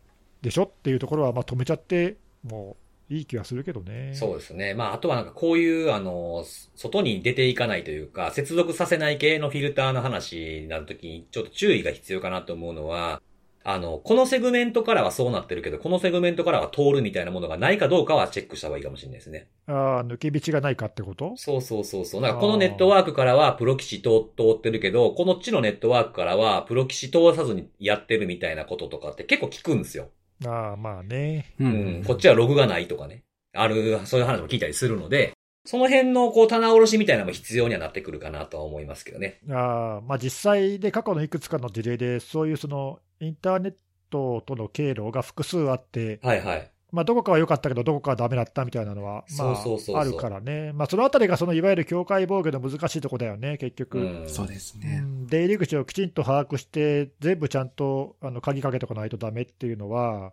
でしょっていうところは、まあ、止めちゃって、もういい気がするけどね。そうですね。まあ、あとはなんかこういう、あの、外に出ていかないというか、接続させない系のフィルターの話になるときに、ちょっと注意が必要かなと思うのは、あの、このセグメントからはそうなってるけど、このセグメントからは通るみたいなものがないかどうかはチェックした方がいいかもしれないですね。ああ、抜け道がないかってこと？そうそうそうそう。なんかこのネットワークからはプロキシ通通ってるけど、このっちのネットワークからはプロ棋士通さずにやってるみたいなこととかって結構聞くんですよ。ああ、まあね。ううん。こっちはログがないとかね。ある、そういう話も聞いたりするので、その辺のこう棚卸しみたいなのも必要にはなってくるかなとは思いますけどね。ああまあ、実際で過去のいくつかの事例で、そういうそのインターネットとの経路が複数あって、はいはい。まあ、どこかは良かったけど、どこかはダメだったみたいなのは、まそうそうそうそうあ、あるからね、まあ、そのあたりがそのいわゆる境界防御の難しいところだよね、結局。うん。そうですうね。ん出入り口をきちんと把握して、全部ちゃんとあの鍵かけとかないとダメっていうのは、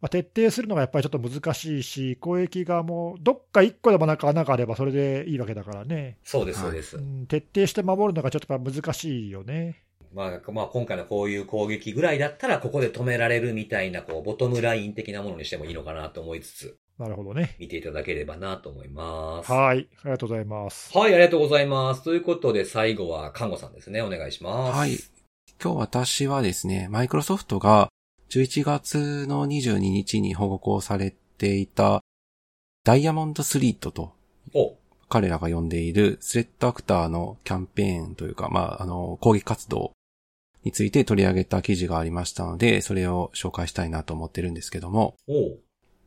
まあ、徹底するのがやっぱりちょっと難しいし、攻撃がもう、どっか一個でもなんか穴があればそれでいいわけだからね、そうです、そうです。うん、徹底して守るのがちょっとやっぱ難しいよね。まあ、まあ今回のこういう攻撃ぐらいだったら、ここで止められるみたいな、こう、ボトムライン的なものにしてもいいのかなと思いつつ、なるほどね。見ていただければなと思います。はい、ありがとうございます。はい、ありがとうございます。ということで、最後は、看護さんですね。お願いします。はい。今日私はですね、マイクロソフトが11月の22日に報告をされていたダイヤモンドスリートとお、彼らが呼んでいるスレッドアクターのキャンペーンというか、まあ、あの、攻撃活動について取り上げた記事がありましたので、それを紹介したいなと思ってるんですけども、お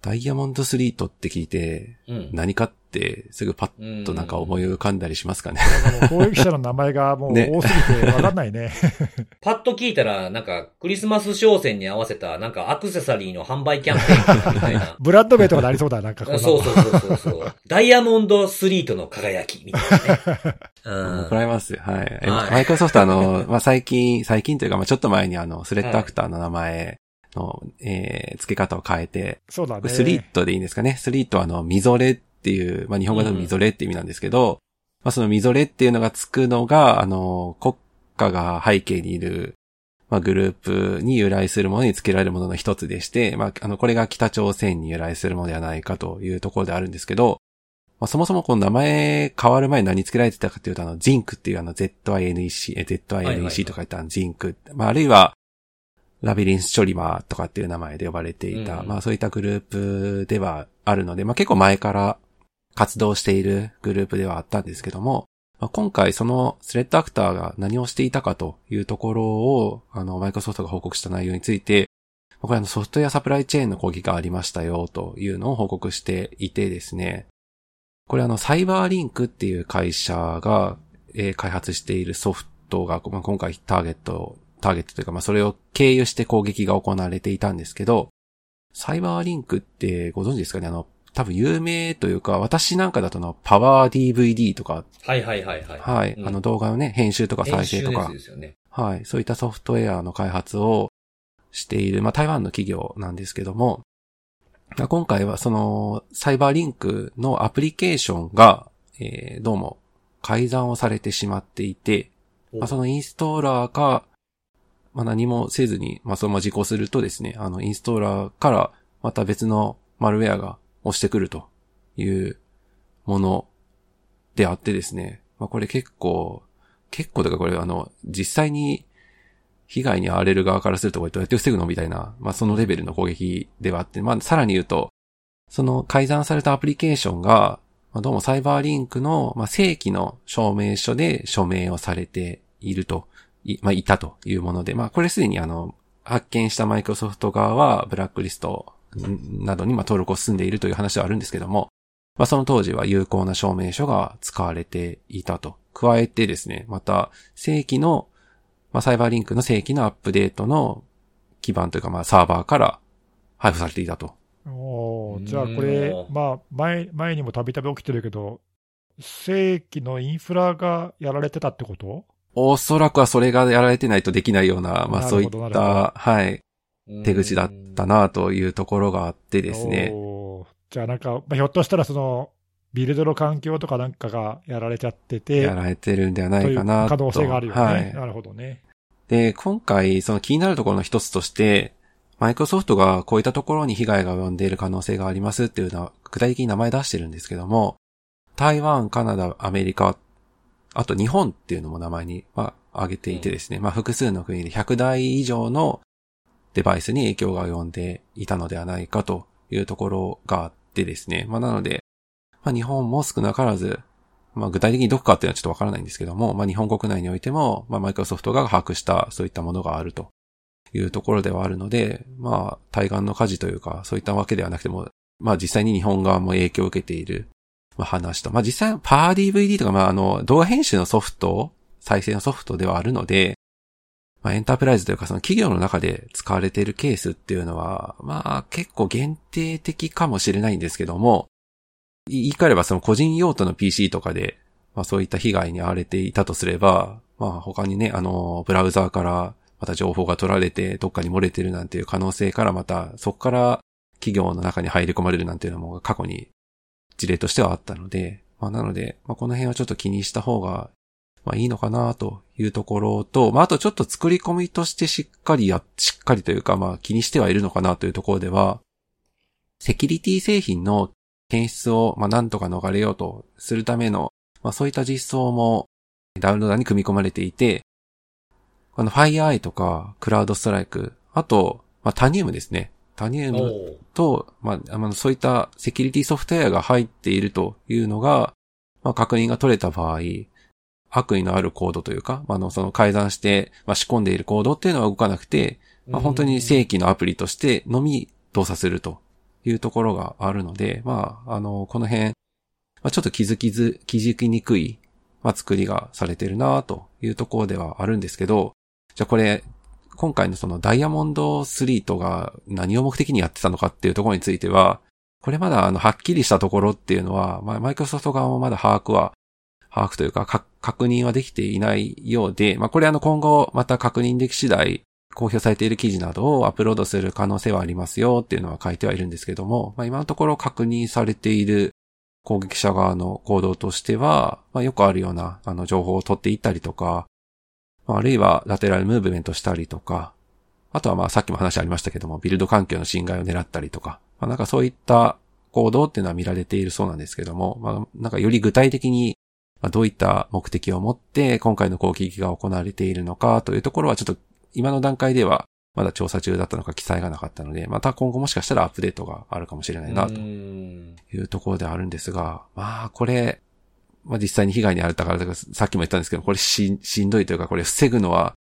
ダイヤモンドスリートって聞いて、うん。何かってすぐパッとなんか思い浮かんだりしますかね。なんかもう攻撃者の名前がもう <laughs> ね多すぎて分かんないね。<laughs> パッと聞いたら、なんか、クリスマス商戦に合わせた、なんか、アクセサリーの販売キャンペーンみたいな。<laughs> ブランド名とかなりそうだ、なんかこそうそうそうそうそう。ダイヤモンドスリートの輝き、みたいなね。うん。怒られますよ。はい。マイクロソフトあの、まあ、最近、最近というか、まあ、ちょっと前にあの、スレッドアクターの名前の、えー付け方を変えて、そうだね。スリートでいいんですかね。スリートはあの、みぞれっていう、まあ、日本語だとみぞれって意味なんですけど、まあ、そのみぞれっていうのがつくのが、あの、国家が背景にいる、まあ、グループに由来するものに付けられるものの一つでして、まあ、あの、これが北朝鮮に由来するものではないかというところであるんですけど、まあ、そもそもこの名前変わる前に何付けられてたかというと、あの、ジンクっていうあの、ZINEC、ZINEC とか言ったジンク、まあ、あるいは、ラビリンスチョリマーとかっていう名前で呼ばれていた、うん。まあそういったグループではあるので、まあ結構前から活動しているグループではあったんですけども、まあ、今回そのスレッドアクターが何をしていたかというところを、あの、マイクロソフトが報告した内容について、これあのソフトウェアサプライチェーンの攻撃がありましたよというのを報告していてですね、これあの、サイバーリンクっていう会社が、え開発しているソフトが、まあ、今回ターゲット、ターゲットというか、まあ、それを経由して攻撃が行われていたんですけど、サイバーリンクってご存知ですかね？あの、多分有名というか、私なんかだとあの、パワー DVD とか、はいはいはいはい。はい、うんあの動画のね、編集とか再生とかですよね。はい。そういったソフトウェアの開発をしている、まあ、台湾の企業なんですけども、まあ今回はその、サイバーリンクのアプリケーションが、えーどうも改ざんをされてしまっていて、おまあ、そのインストーラーが、まあ、何もせずに、まあ、そのまま実行するとですね、あの、インストーラーからまた別のマルウェアが押してくるというものであってですね、まあ、これ結構、結構だかこれあの、実際に被害に遭われる側からするとこれどうやって防ぐのみたいな、まあ、そのレベルの攻撃ではあって、まあ、さらに言うと、その改ざんされたアプリケーションが、まあ、どうもサイバーリンクの、まあ、正規の証明書で署名をされていると、いまあ、いたというもので、まあ、これすでにあの、発見したマイクロソフト側はブラックリストなどにまあ登録を進んでいるという話ではあるんですけども、まあ、その当時は有効な証明書が使われていたと。加えてですね、また、正規の、まあ、サイバーリンクの正規のアップデートの基盤というか、まあ、サーバーから配布されていたと。おーじゃあこれう、んまあ前、前にもたびたび起きてるけど、正規のインフラがやられてたってこと？おそらくはそれがやられてないとできないような、まあ、なそういった、はい、うん手口だったなというところがあってですね。じゃあなんか、まあ、ひょっとしたらその、ビルドの環境とかなんかがやられちゃってて、やられてるんではなといかなと。可能性があるよね。はい。なるほどね。で、今回、その気になるところの一つとして、マイクロソフトがこういったところに被害が及んでいる可能性がありますっていうのは具体的に名前出してるんですけども、台湾、カナダ、アメリカ、あと日本っていうのも名前に、まあ、挙げていてですね、まあ複数の国で100台以上のデバイスに影響が及んでいたのではないかというところがあってですね、まあなので、まあ日本も少なからず、まあ具体的にどこかっていうのはちょっとわからないんですけども、まあ日本国内においても、まあマイクロソフトが把握したそういったものがあるというところではあるので、まあ対岸の火事というか、そういったわけではなくても、まあ実際に日本側も影響を受けている、ま話と、まあ実際パー DVD とか、まああの動画編集のソフト、再生のソフトではあるので、まあエンタープライズというかその企業の中で使われているケースっていうのは、まあ結構限定的かもしれないんですけども、言い換えればその個人用途の PC とかで、まあそういった被害に遭われていたとすれば、まあ他にね、あの、ブラウザーからまた情報が取られてどっかに漏れてるなんていう可能性からまたそこから企業の中に入り込まれるなんていうのも過去に事例としてはあったので、まあなので、まあこの辺はちょっと気にした方が、まあいいのかなというところと、まああとちょっと作り込みとしてしっかりや、しっかりというかまあ気にしてはいるのかなというところでは、セキュリティ製品の検出をまあなんとか逃れようとするための、まあそういった実装もダウンローダーに組み込まれていて、この FireEye とか、クラウドストライク、あと、まあ、タニウムですね。タニウムと、まあ、あの、そういったセキュリティソフトウェアが入っているというのが、まあ、確認が取れた場合、悪意のあるコードというか、まあ、の、その改ざんして、まあ、仕込んでいるコードっていうのは動かなくて、まあ、本当に正規のアプリとしてのみ動作するというところがあるので、まあ、あの、この辺、まあ、ちょっと気づきず、気づきにくい、まあ、作りがされてるなというところではあるんですけど、じゃあこれ、今回のそのダイヤモンド3とが何を目的にやってたのかっていうところについては、これまだあの、はっきりしたところっていうのは、まあ、マイクロソフト側もまだ把握は、把握というか、か確認はできていないようで、まあ、これあの、今後また確認でき次第、公表されている記事などをアップロードする可能性はありますよっていうのは書いてはいるんですけども、まあ、今のところ確認されている攻撃者側の行動としては、まあ、よくあるような、あの、情報を取っていったりとか、まああるいはラテラルムーブメントしたりとか、あとはまあさっきも話ありましたけども、ビルド環境の侵害を狙ったりとか、まあなんかそういった行動っていうのは見られているそうなんですけども、まあなんかより具体的にどういった目的を持って今回の攻撃が行われているのかというところはちょっと今の段階ではまだ調査中だったのか記載がなかったので、また今後もしかしたらアップデートがあるかもしれないなというところであるんですが、まあこれまあ、実際に被害に遭ったからとか、さっきも言ったんですけど、これししんどいというか、これ防ぐのは、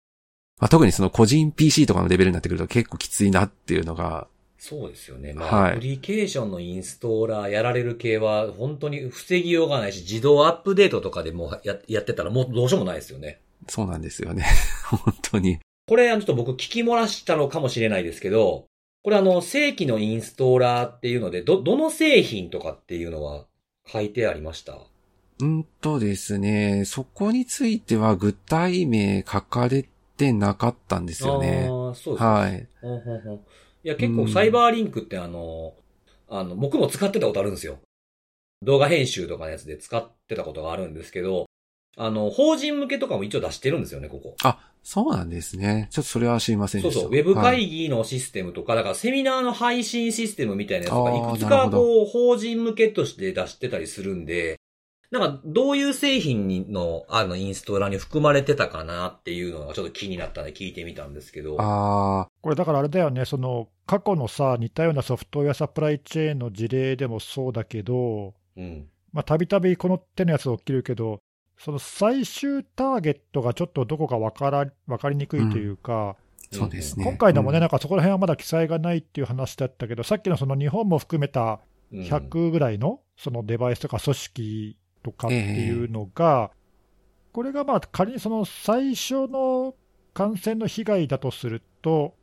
まあ、特にその個人 PC とかのレベルになってくると結構きついなっていうのが、そうですよね。まあ、はい、アプリケーションのインストーラーやられる系は、本当に防ぎようがないし、自動アップデートとかでもややってたらもうどうしようもないですよね。そうなんですよね。<laughs> 本当に。これ、ちょっと僕聞き漏らしたのかもしれないですけど、これあの、正規のインストーラーっていうので、ど、どの製品とかっていうのは書いてありました？うんとですね、そこについては具体名書かれてなかったんですよね。ああ、そうですはい。いや、結構サイバーリンクってあの、うん、あの、僕も使ってたことあるんですよ。動画編集とかのやつで使ってたことがあるんですけど、あの、法人向けとかも一応出してるんですよね、ここ。あ、そうなんですね。ちょっとそれは知りませんでした。そうそう。ウェブ会議のシステムとか、はい、だからセミナーの配信システムみたいなやつがいくつかこう、法人向けとして出してたりするんで、なんか、どういう製品の、あの、インストーラーに含まれてたかなっていうのがちょっと気になったんで聞いてみたんですけど。ああ。これだからあれだよね、その、過去のさ、似たようなソフトウェアサプライチェーンの事例でもそうだけど、うん。まあ、たびたびこの手のやつ起きるけど、その最終ターゲットがちょっとどこか分から分かりにくいというか、うん、そうですね今回のもね、なんかそこら辺はまだ記載がないっていう話だったけど、さっきのその日本も含めた100ぐらいのそのデバイスとか組織とかっていうのが、えこれがまあ仮にその最初の感染の被害だとすると、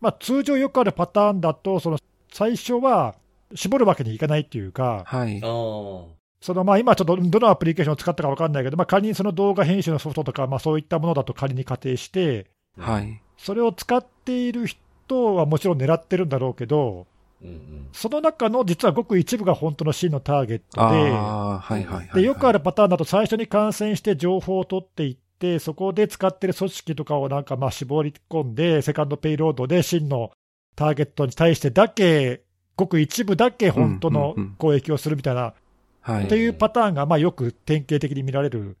まあ、通常よくあるパターンだと、その最初は絞るわけにいかないっていうか、はい、そのまあ今、ちょっとどのアプリケーションを使ったか分かんないけど、まあ、仮にその動画編集のソフトとか、まあ、そういったものだと仮に仮定して、はい、それを使っている人はもちろん狙ってるんだろうけど、その中の実はごく一部が本当の真のターゲットで、でよくあるパターンだと、最初に感染して情報を取っていって、そこで使ってる組織とかをなんかまあ絞り込んで、セカンドペイロードで真のターゲットに対してだけ、ごく一部だけ本当の攻撃をするみたいな、はい。と。いうパターンがまあよく典型的に見られる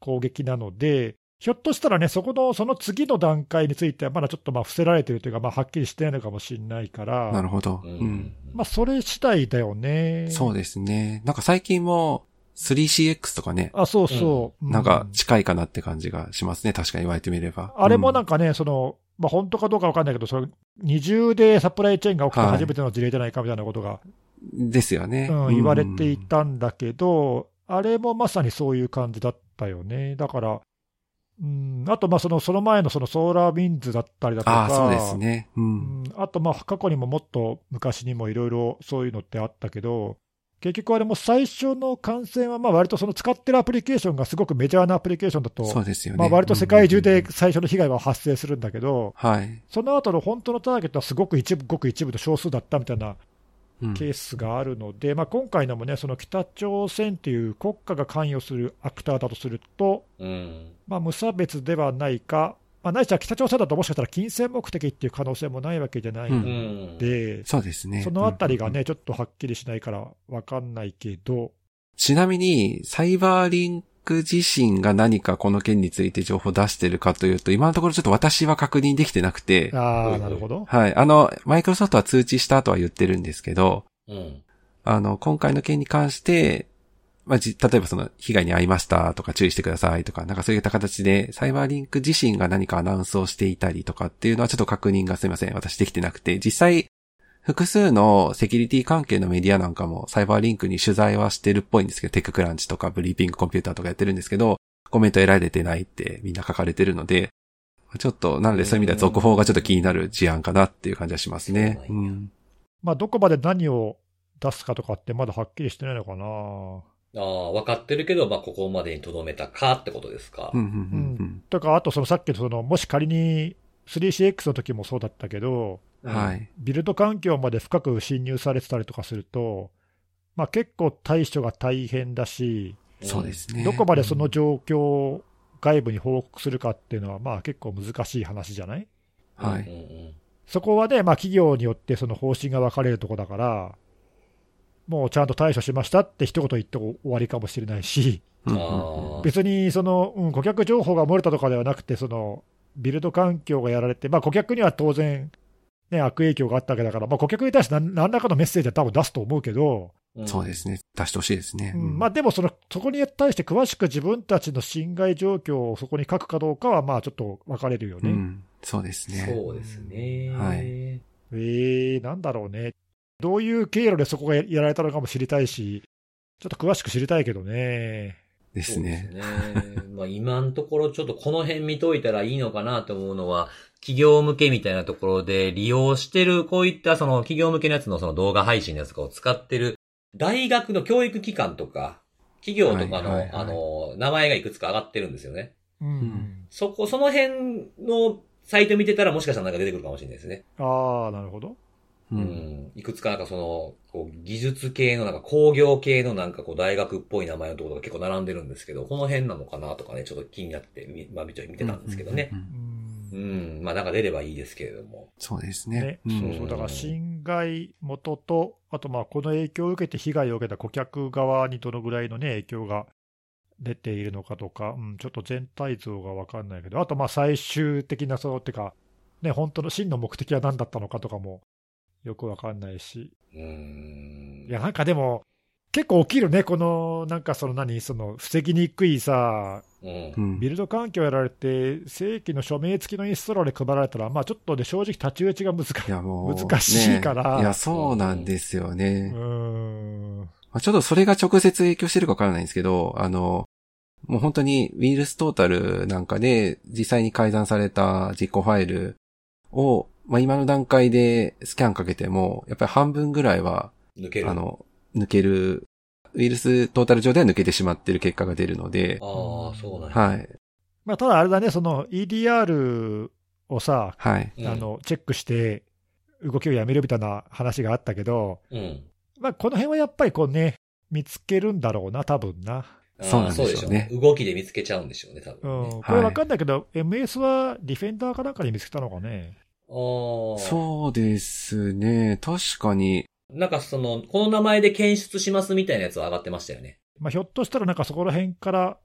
攻撃なので、ひょっとしたらね、そこの、その次の段階については、まだちょっとまあ伏せられてるというか、まあ、はっきりしてないのかもしれないから、なるほど。ううんん。まあ、それ次第だよね。そうですね。なんか最近も 3CX とかね、あ、そうそう。うなんか近いかなって感じがしますね。確かに言われてみれば。あれもなんか、かね、その、まあ、本当かどうかわかんないけど、その二重でサプライチェーンが起きたはい初めての事例じゃないかみたいなことが、ですよね。うん言われていたんだけど、あれもまさにそういう感じだったよね。だから、うん、あと、まあ、その、その前のそのソーラーウィンズだったりだとか、ああ、そうですね。う。うんんあと、まあ、過去にももっと昔にもいろいろそういうのってあったけど、結局あれも最初の感染は、まあ、割とその使ってるアプリケーションがすごくメジャーなアプリケーションだと、そうですよね。まあ、割と世界中でうん最初の被害は発生するんだけど、はい。その後の本当のターゲットはすごく一部、ごく一部と少数だったみたいなうんケースがあるので、まあ、今回のもね、その北朝鮮っていう国家が関与するアクターだとすると、うん。まあ、無差別ではないか、まあ、ないしは北朝鮮だともしかしたら金銭目的っていう可能性もないわけじゃないうんうん。で、そうですね。そのあたりがうんね、ちょっとはっきりしないから分かんないけど、ちなみに、サイバーリンク自身が何かこの件について情報を出してるかというと、今のところちょっと私は確認できてなくて、ああ、なるほど。はい。あの、マイクロソフトは通知したとは言ってるんですけど、うん。あの、今回の件に関して、まあ、じ例えばその、被害に遭いましたとか注意してくださいとか、なんかそういった形で、サイバーリンク自身が何かアナウンスをしていたりとかっていうのはちょっと確認がすいません。私できてなくて、実際、複数のセキュリティ関係のメディアなんかもサイバーリンクに取材はしてるっぽいんですけど、テッククランチとかブリーピングコンピューターとかやってるんですけど、コメント得られてないってみんな書かれてるので、ちょっと、なのでそういう意味では続報がちょっと気になる事案かなっていう感じはしますね。そうなん。まあ、どこまで何を出すかとかってまだはっきりしてないのかな。ああ、分かってるけど、まあ、ここまでに留めたかってことですか。うん、うん、うんとか、あとそのさっきのその、もし仮に 3CX の時もそうだったけど、うん。はい。ビルド環境まで深く侵入されてたりとかすると、まあ、結構対処が大変だし、うんそうですね。どこまでその状況を外部に報告するかっていうのは、まあ結構難しい話じゃない？はい。そこはね、まあ、企業によってその方針が分かれるところだから、もうちゃんと対処しましたって一言言って終わりかもしれないし、別にその、うん、顧客情報が漏れたとかではなくて、そのビルド環境がやられて、まあ、顧客には当然、ね、悪影響があったわけだから、まあ、顧客に対して何何らかのメッセージは多分出すと思うけど、うんそうですね。出してほしいですね。うんまあ、でもその、そこに対して詳しく自分たちの侵害状況をそこに書くかどうかは、まあちょっと分かれるよね。うん。そうですね。そうですね。はいえー、なんだろうね。どういう経路でそこがややられたのかも知りたいし、ちょっと詳しく知りたいけどね。ですね。そうですね。まあ今のところちょっとこの辺見といたらいいのかなと思うのは、企業向けみたいなところで利用してる、こういったその企業向けのやつのその動画配信のやつとかを使ってる大学の教育機関とか、企業とかの、はいはいはいあの、名前がいくつか上がってるんですよね。うん。んそこ、その辺のサイト見てたらもしかしたらなんか出てくるかもしれないですね。ああ、なるほど。う。うんん。いくつかなんかその、こう、技術系のなんか工業系のなんかこう大学っぽい名前のところが結構並んでるんですけど、この辺なのかなとかね、ちょっと気になってみ、まあ見て見てたんですけどねう。んうんうんうんうん。まあなんか出ればいいですけれども。そうですねね。んそうそう、だから侵害元と、あとまあこの影響を受けて被害を受けた顧客側にどのぐらいの、ね、影響が出ているのかとか、うん、ちょっと全体像が分かんないけど、あとまあ最終的な、そのってか、ね、本当の真の目的は何だったのかとかもよく分かんないし、うーん。いや、なんかでも、結構起きるね、このなんかその何、その防ぎにくいさ、うんう。んビルド環境やられて、正規の署名付きのインストーラーで配られたら、まあちょっとね、正直、太刀打ちが難しいい。やもう。難しいからねいや、そうなんですよね。うーんまあちょっとそれが直接影響してるかわからないんですけど、あの、もう本当にウイルストータルなんかで実際に改ざんされた実行ファイルを、まあ今の段階でスキャンかけても、やっぱり半分ぐらいは、抜ける。あの、抜ける、ウイルストータル上では抜けてしまってる結果が出るので、ああ、そうなんやはい、まあ、ただあれだね、その EDR をさ、はい。うんあのチェックして、動きをやめるみたいな話があったけど、うん。まあ、この辺はやっぱりこうね、見つけるんだろうな、多分な。そうなんでしょうね動きで見つけちゃうんでしょうね、多う分ね。ん、これ分かんないけど、MS はディフェンダーかなんかに見つけたのかね。あーそうですね。確かに。なんかその、この名前で検出しますみたいなやつは上がってましたよね。まあ、ひょっとしたらなんかそこら辺から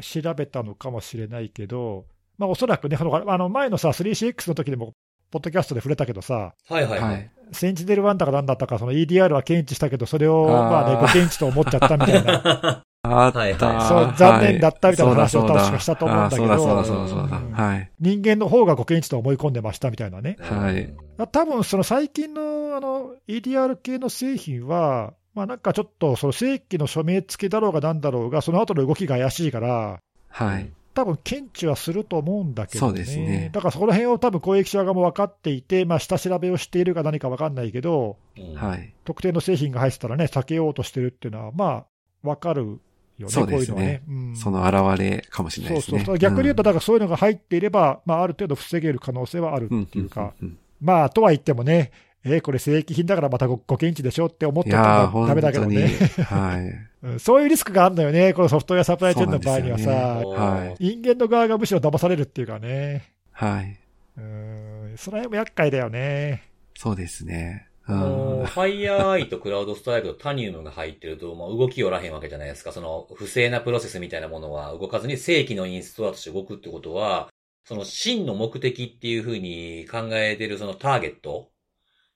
調べたのかもしれないけど、まあ、おそらくね、あのあの前のさ、3CX の時でも、ポッドキャストで触れたけどさ、はいはいはい。はい。センチネル1だかなんだったか、その EDR は検知したけど、それをまあね、ご検知と思っちゃったみたいな、<laughs> あった。はいはいそう残念だったみたいな話を確かしたと思うんだけどあそうだそうだそうだそうだ。うんはい。人間の方がご検知と思い込んでましたみたいなね。はいうん多分その最近のあの EDR 系の製品は、まあ、なんかちょっとその正規の署名付きだろうがなんだろうが、その後の動きが怪しいから、はい。多分検知はすると思うんだけど、ね、そうですねだからそこら辺を多分攻撃者側も分かっていて、まあ、下調べをしているか何か分かんないけど、うんはい。特定の製品が入ってたらね、避けようとしてるっていうのは、まあ、分かるよね、そうですねこういうのはね。うんその現れかもしれないですね。そうそう逆に言うと、んだからそういうのが入っていれば、まあ、ある程度防げる可能性はあるっていうか、まあ、とは言ってもね、えーこれ正規品だからまたごご検知でしょって思ってもダメだけど。ね、はい。<laughs> うんそういうリスクがあるのよね、このソフトウェアサプライチェーンの場合にはさ、ねはい人間の側がむしろ騙されるっていうかね、はい。うん、その辺も厄介だよね。そうですね。うあのん。ファイヤーアイとクラウドストライクとタニウムが入ってると、もう動きよらへんわけじゃないですか。その不正なプロセスみたいなものは動かずに正規のインストーラーとして動くってことは、その真の目的っていうふうに考えてるそのターゲット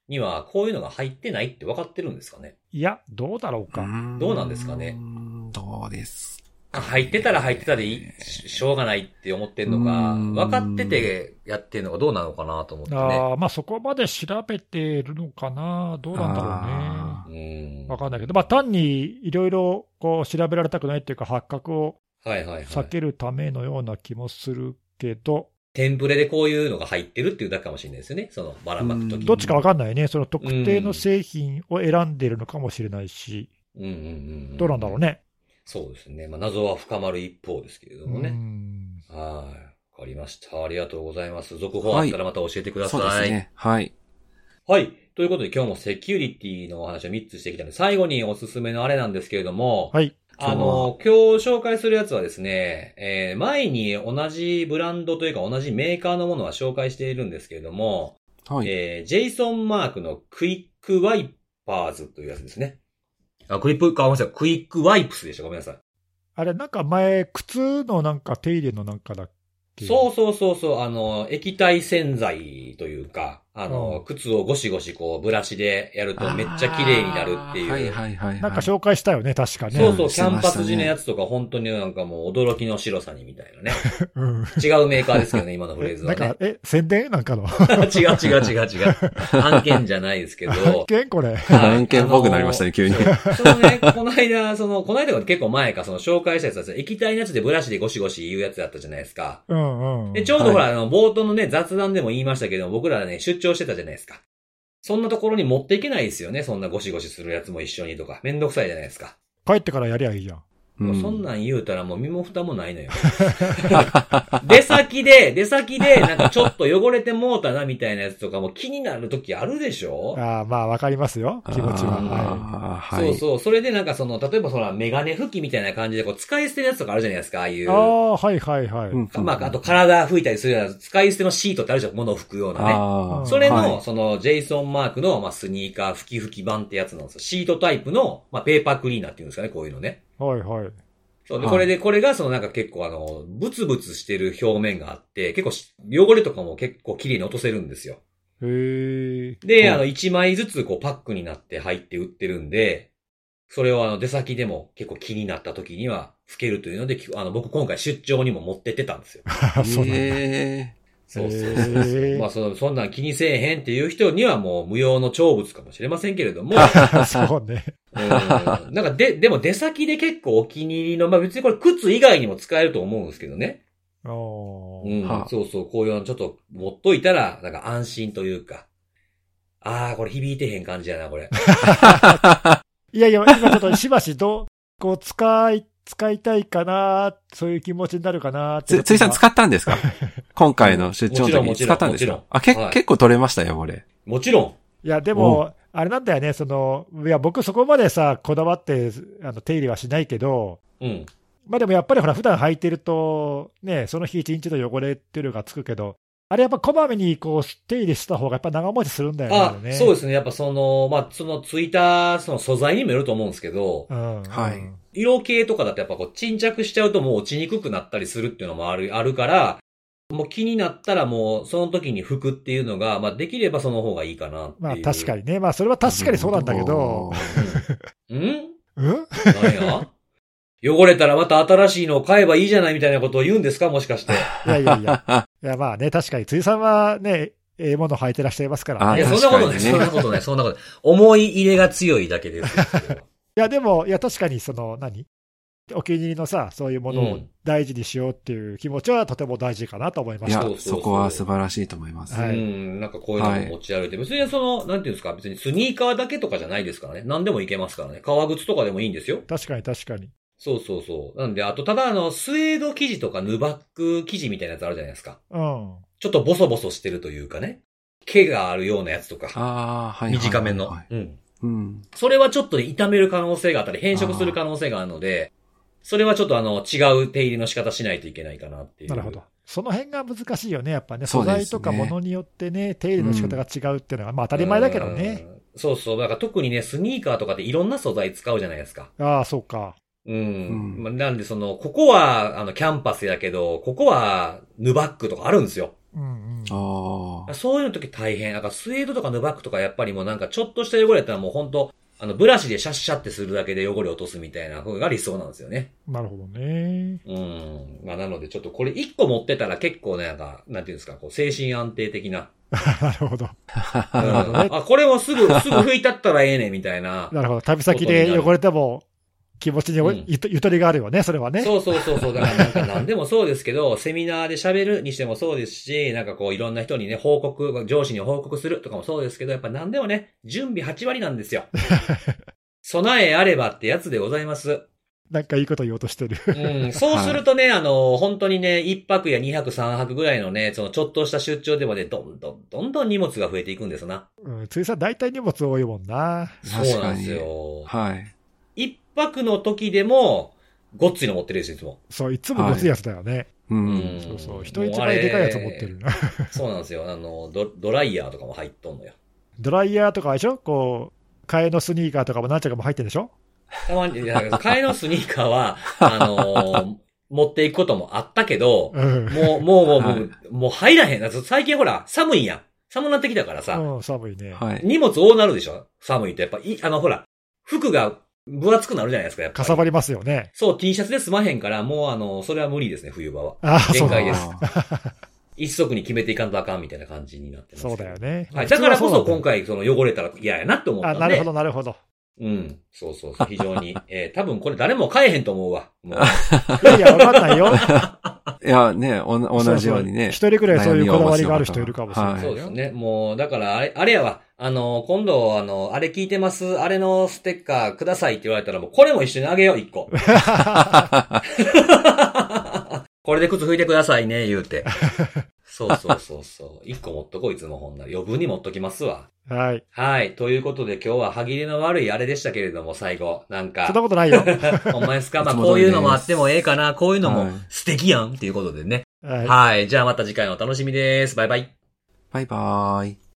にはこういうのが入ってないって分かってるんですかね。いや、どうだろうか。どうなんですかねうんどうですあ入ってたら入ってたでいい、ししょうがないって思ってんのか、うん分かっててやってんのかどうなのかなと思ってね。あーまあ、そこまで調べてるのかな、どうなんだろうね。あうん。わかんないけど、まあ、単にいろいろこう調べられたくないっていうか、発覚をはいはいはい。避けるためのような気もするけど、テンプレでこういうのが入ってるっていうだけかもしれないですよね。そのばらまくとき。どっちかわかんないね、その特定の製品を選んでるのかもしれないし、うんうんうん。どうなんだろう。ね。そうですね。まあ、謎は深まる一方ですけれどもうね。んはい。わかりました。ありがとうございます。続報あったらまた教えてください。そうですね。はい。はい。ということで今日もセキュリティのお話を3つしてきたので、最後におすすめのあれなんですけれども、はい。あの、今日紹介するやつはですね、えー前に同じブランドというか同じメーカーのものは紹介しているんですけれども、はい。えージェイソンマークのクイックワイパーズというやつですね。あ、クイック、あ、ごめんなさい。クイックワイプスでした。ごめんなさい。あれ、なんか前、靴のなんか手入れのなんかだっけ？そうそうそうそう、あの、液体洗剤というか、あの、うん靴をゴシゴシこう、ブラシでやるとめっちゃ綺麗になるっていう。はいはいはいはい。なんか紹介したよね、確かね。そうそう、うんキャンパス地のやつとか本当になんかもう驚きの白さにみたいなね。<laughs> うん。違うメーカーですけどね、今のフレーズはねなんか。、え、宣伝なんかの？<laughs> 違う違う違う違う。案件じゃないですけど。<laughs> 案件これ。案件っぽくなりましたね、急に。そうそのね、この間、その、この間が結構前か、その紹介したやつは液体のやつでブラシでゴシゴシ言うやつだったじゃないですか。うんうん。で、ちょうどほら、あの、冒頭のね、雑談でも言いましたけど、僕らね、出張してたじゃないですか。そんなところに持っていけないですよね、そんなゴシゴシするやつも一緒にとか。めんどくさいじゃないですか。帰ってからやりゃいいじゃん。もうそんなん言うたらもう身も蓋もないのよ。<laughs> 出先で、出先で、なんかちょっと汚れてもうたなみたいなやつとかも気になる時あるでしょ？ああ、まあわかりますよ、気持ちは。はい。そうそう。それでなんかその、例えばそら、メガネ拭きみたいな感じでこう使い捨てのやつとかあるじゃないですか、ああいい。う。ああ、はいはいはい。うんまあ、あと体拭いたりするような、使い捨てのシートってあるじゃん、物を拭くようなね。それの、はいその、ジェイソンマークの、まあ、スニーカー拭き拭き版ってやつなんですよ。シートタイプの、まあ、ペーパークリーナーっていうんですかね、こういうのね。はいはい。そうで、はいこれで、これがそのなんか結構あの、ブツブツしてる表面があって、結構し汚れとかも結構綺麗に落とせるんですよ。へえ。で、うんあの、1枚ずつこうパックになって入って売ってるんで、それをあの、出先でも結構気になった時には拭けるというので、きあの、僕今回出張にも持ってってたんですよ。<laughs> そうなんだ。へそうそうそうまあ、その、そんなん気にせえへんっていう人にはもう無用の長物かもしれませんけれども、<laughs> そうね。うんなんかで、でも出先で結構お気に入りの、まあ別にこれ靴以外にも使えると思うんですけどね。うんはあそうそう、こういうのちょっと持っといたら、なんか安心というか。ああ、これ響いてへん感じやな、これ。<laughs> いやいや、今ちょっとしばしどう、こう、使い、使いたいかな、そういう気持ちになるかなって。つ、ついさん使ったんですか？今回の出張の時に使ったんですもちろんかあ、け、はい結構取れましたよ、これ。もちろん。いや、でも、あれなんだよね、その、いや、僕そこまでさ、こだわって、あの、手入れはしないけど、うん。まあでもやっぱりほら、普段履いてると、ね、その日一日の汚れっていうのがつくけど、あれやっぱこまめにこう手入れした方がやっぱ長持ちするんだよね。あ、そうですね。やっぱその、まあ、そのついた、その素材にもよると思うんですけど、うん。はい色系とかだとやっぱこう沈着しちゃうともう落ちにくくなったりするっていうのもある、あるから、もう気になったらもうその時に拭くっていうのが、まあできればその方がいいかなっていう。まあ確かにね。まあそれは確かにそうなんだけど。うん。うん？うん？何や汚れたらまた新しいのを買えばいいじゃないみたいなことを言うんですか？もしかして。いやいやいや。いやまあね、確かに、辻さんはね、ええもの履いてらっしゃいますからあね。いや、いそんなことない、そんなことない、そんなことない。思い入れが強いだけですよ。それは <laughs> やでも、いや確かにその、何？お気に入りのさ、そういうものをうん大事にしようっていう気持ちはとても大事かなと思いまいやした。そうそうそうそこは素晴らしいと思います。はいうん、なんかこういうのも持ち歩いて、別にその、なんていうんですか、別にスニーカーだけとかじゃないですからね。何でもいけますからね。革靴とかでもいいんですよ。確かに確かに。そうそうそう。なんで、あと、ただあの、スウェード生地とかヌバック生地みたいなやつあるじゃないですか。うん。ちょっとボソボソしてるというかね。毛があるようなやつとか。ああ、はいはいはいはい。短めの。うん。うん。それはちょっと傷める可能性があったり、変色する可能性があるので、それはちょっとあの、違う手入れの仕方しないといけないかなっていう。なるほど。。その辺が難しいよね、やっぱね。素材とか物によってね、手入れの仕方が違うっていうのが、まあ当たり前だけどね。うん。そうそう。だから特にね、スニーカーとかっていろんな素材使うじゃないですか。ああ、そうか。うん。うんまあなんでその、ここは、あの、キャンパスやけど、ここは、ヌバックとかあるんですよ。うんうん。ああ。そういうの時大変。なんかスウェードとかヌバックとかやっぱりもうなんかちょっとした汚れやったらもう本当あの、ブラシでシャッシャってするだけで汚れ落とすみたいな風が理想なんですよね。なるほどね。うん。まあなのでちょっとこれ一個持ってたら結構ね、なんか、なんていうんですか、こう、精神安定的な。<laughs> なるほど。うん <laughs> なるほどねあ、これもすぐ、すぐ拭いたったらええねんみたいな。<laughs> なるほど。旅先で汚れても気持ちにおうんゆとゆとりがあるよね、それはね。そうそうそうそう。だからなんか <laughs> 何でもそうですけど、セミナーで喋るにしてもそうですし、なんかこういろんな人にね、報告、上司に報告するとかもそうですけど、やっぱ何でもね、準備8割なんですよ。<laughs> 備えあればってやつでございます。なんかいいこと言おうとしてる。うん、そうするとね、<laughs> あの、本当にね、1泊や2泊3泊ぐらいのね、そのちょっとした出張でもね、どんどん、どんどん荷物が増えていくんですな。うん、辻さん大体荷物多いもんな。そうなんですよ。はい。1泊の時でも、ごっついの持ってるんですよ、いつも。そう、いつもごついやつだよね。う。うんんそうそう。人一倍でかいやつ持ってる。そうなんですよ。あの、ドドライヤーとかも入っとんのよ。ドライヤーとかあれでしょ？こう、替えのスニーカーとかも何着かも入ってるでしょ？たまに、いや替えのスニーカーは、<laughs> あのー持っていくこともあったけど、うん。もう、もう、もう、はいもう入らへん。最近ほら、寒いやん。寒なってきたからさ、うん、寒いね。はい。荷物多なるでしょ？寒いと。やっぱ、い、あの、ほら、服が分厚くなるじゃないですか、やっぱり。かさばりますよね。そう、T シャツで済まへんから、もうあの、それは無理ですね、冬場は。ああ、そうだ限界ですあ一足に決めていかんとあかんみたいな感じになってます。そうだよね。はい。だからこそ今回。回、その汚れたら嫌やなって思ったんあ、で。なるほど、なるほど。うん。そうそうそう。非常に。<laughs> えー多分これ誰も買えへんと思うわ。もう。<laughs> いやわかんないよ。<laughs> いや、ね、お同じようにね。一人くらいそういうこだわりがある人いるかもしれないそうよ。ですね。もう、だから、あれ、あれやわ。あの、今度、あの、あれ聞いてます？あれのステッカーくださいって言われたら、もうこれも一緒にあげよう、一個。これで靴拭いてくださいね、言うて。そうそうそうそう。一個持っとこう、いつもほんなら。余分に持っときますわ。はい。はい。ということで今日は歯切れの悪いあれでしたけれども、最後。なんか。そんなことないよ。ほんまですかまあこういうのもあってもええかな。こういうのもはい素敵やんっていうことでね。はい。はい。じゃあまた次回のお楽しみです。バイバイ。バイバーイ。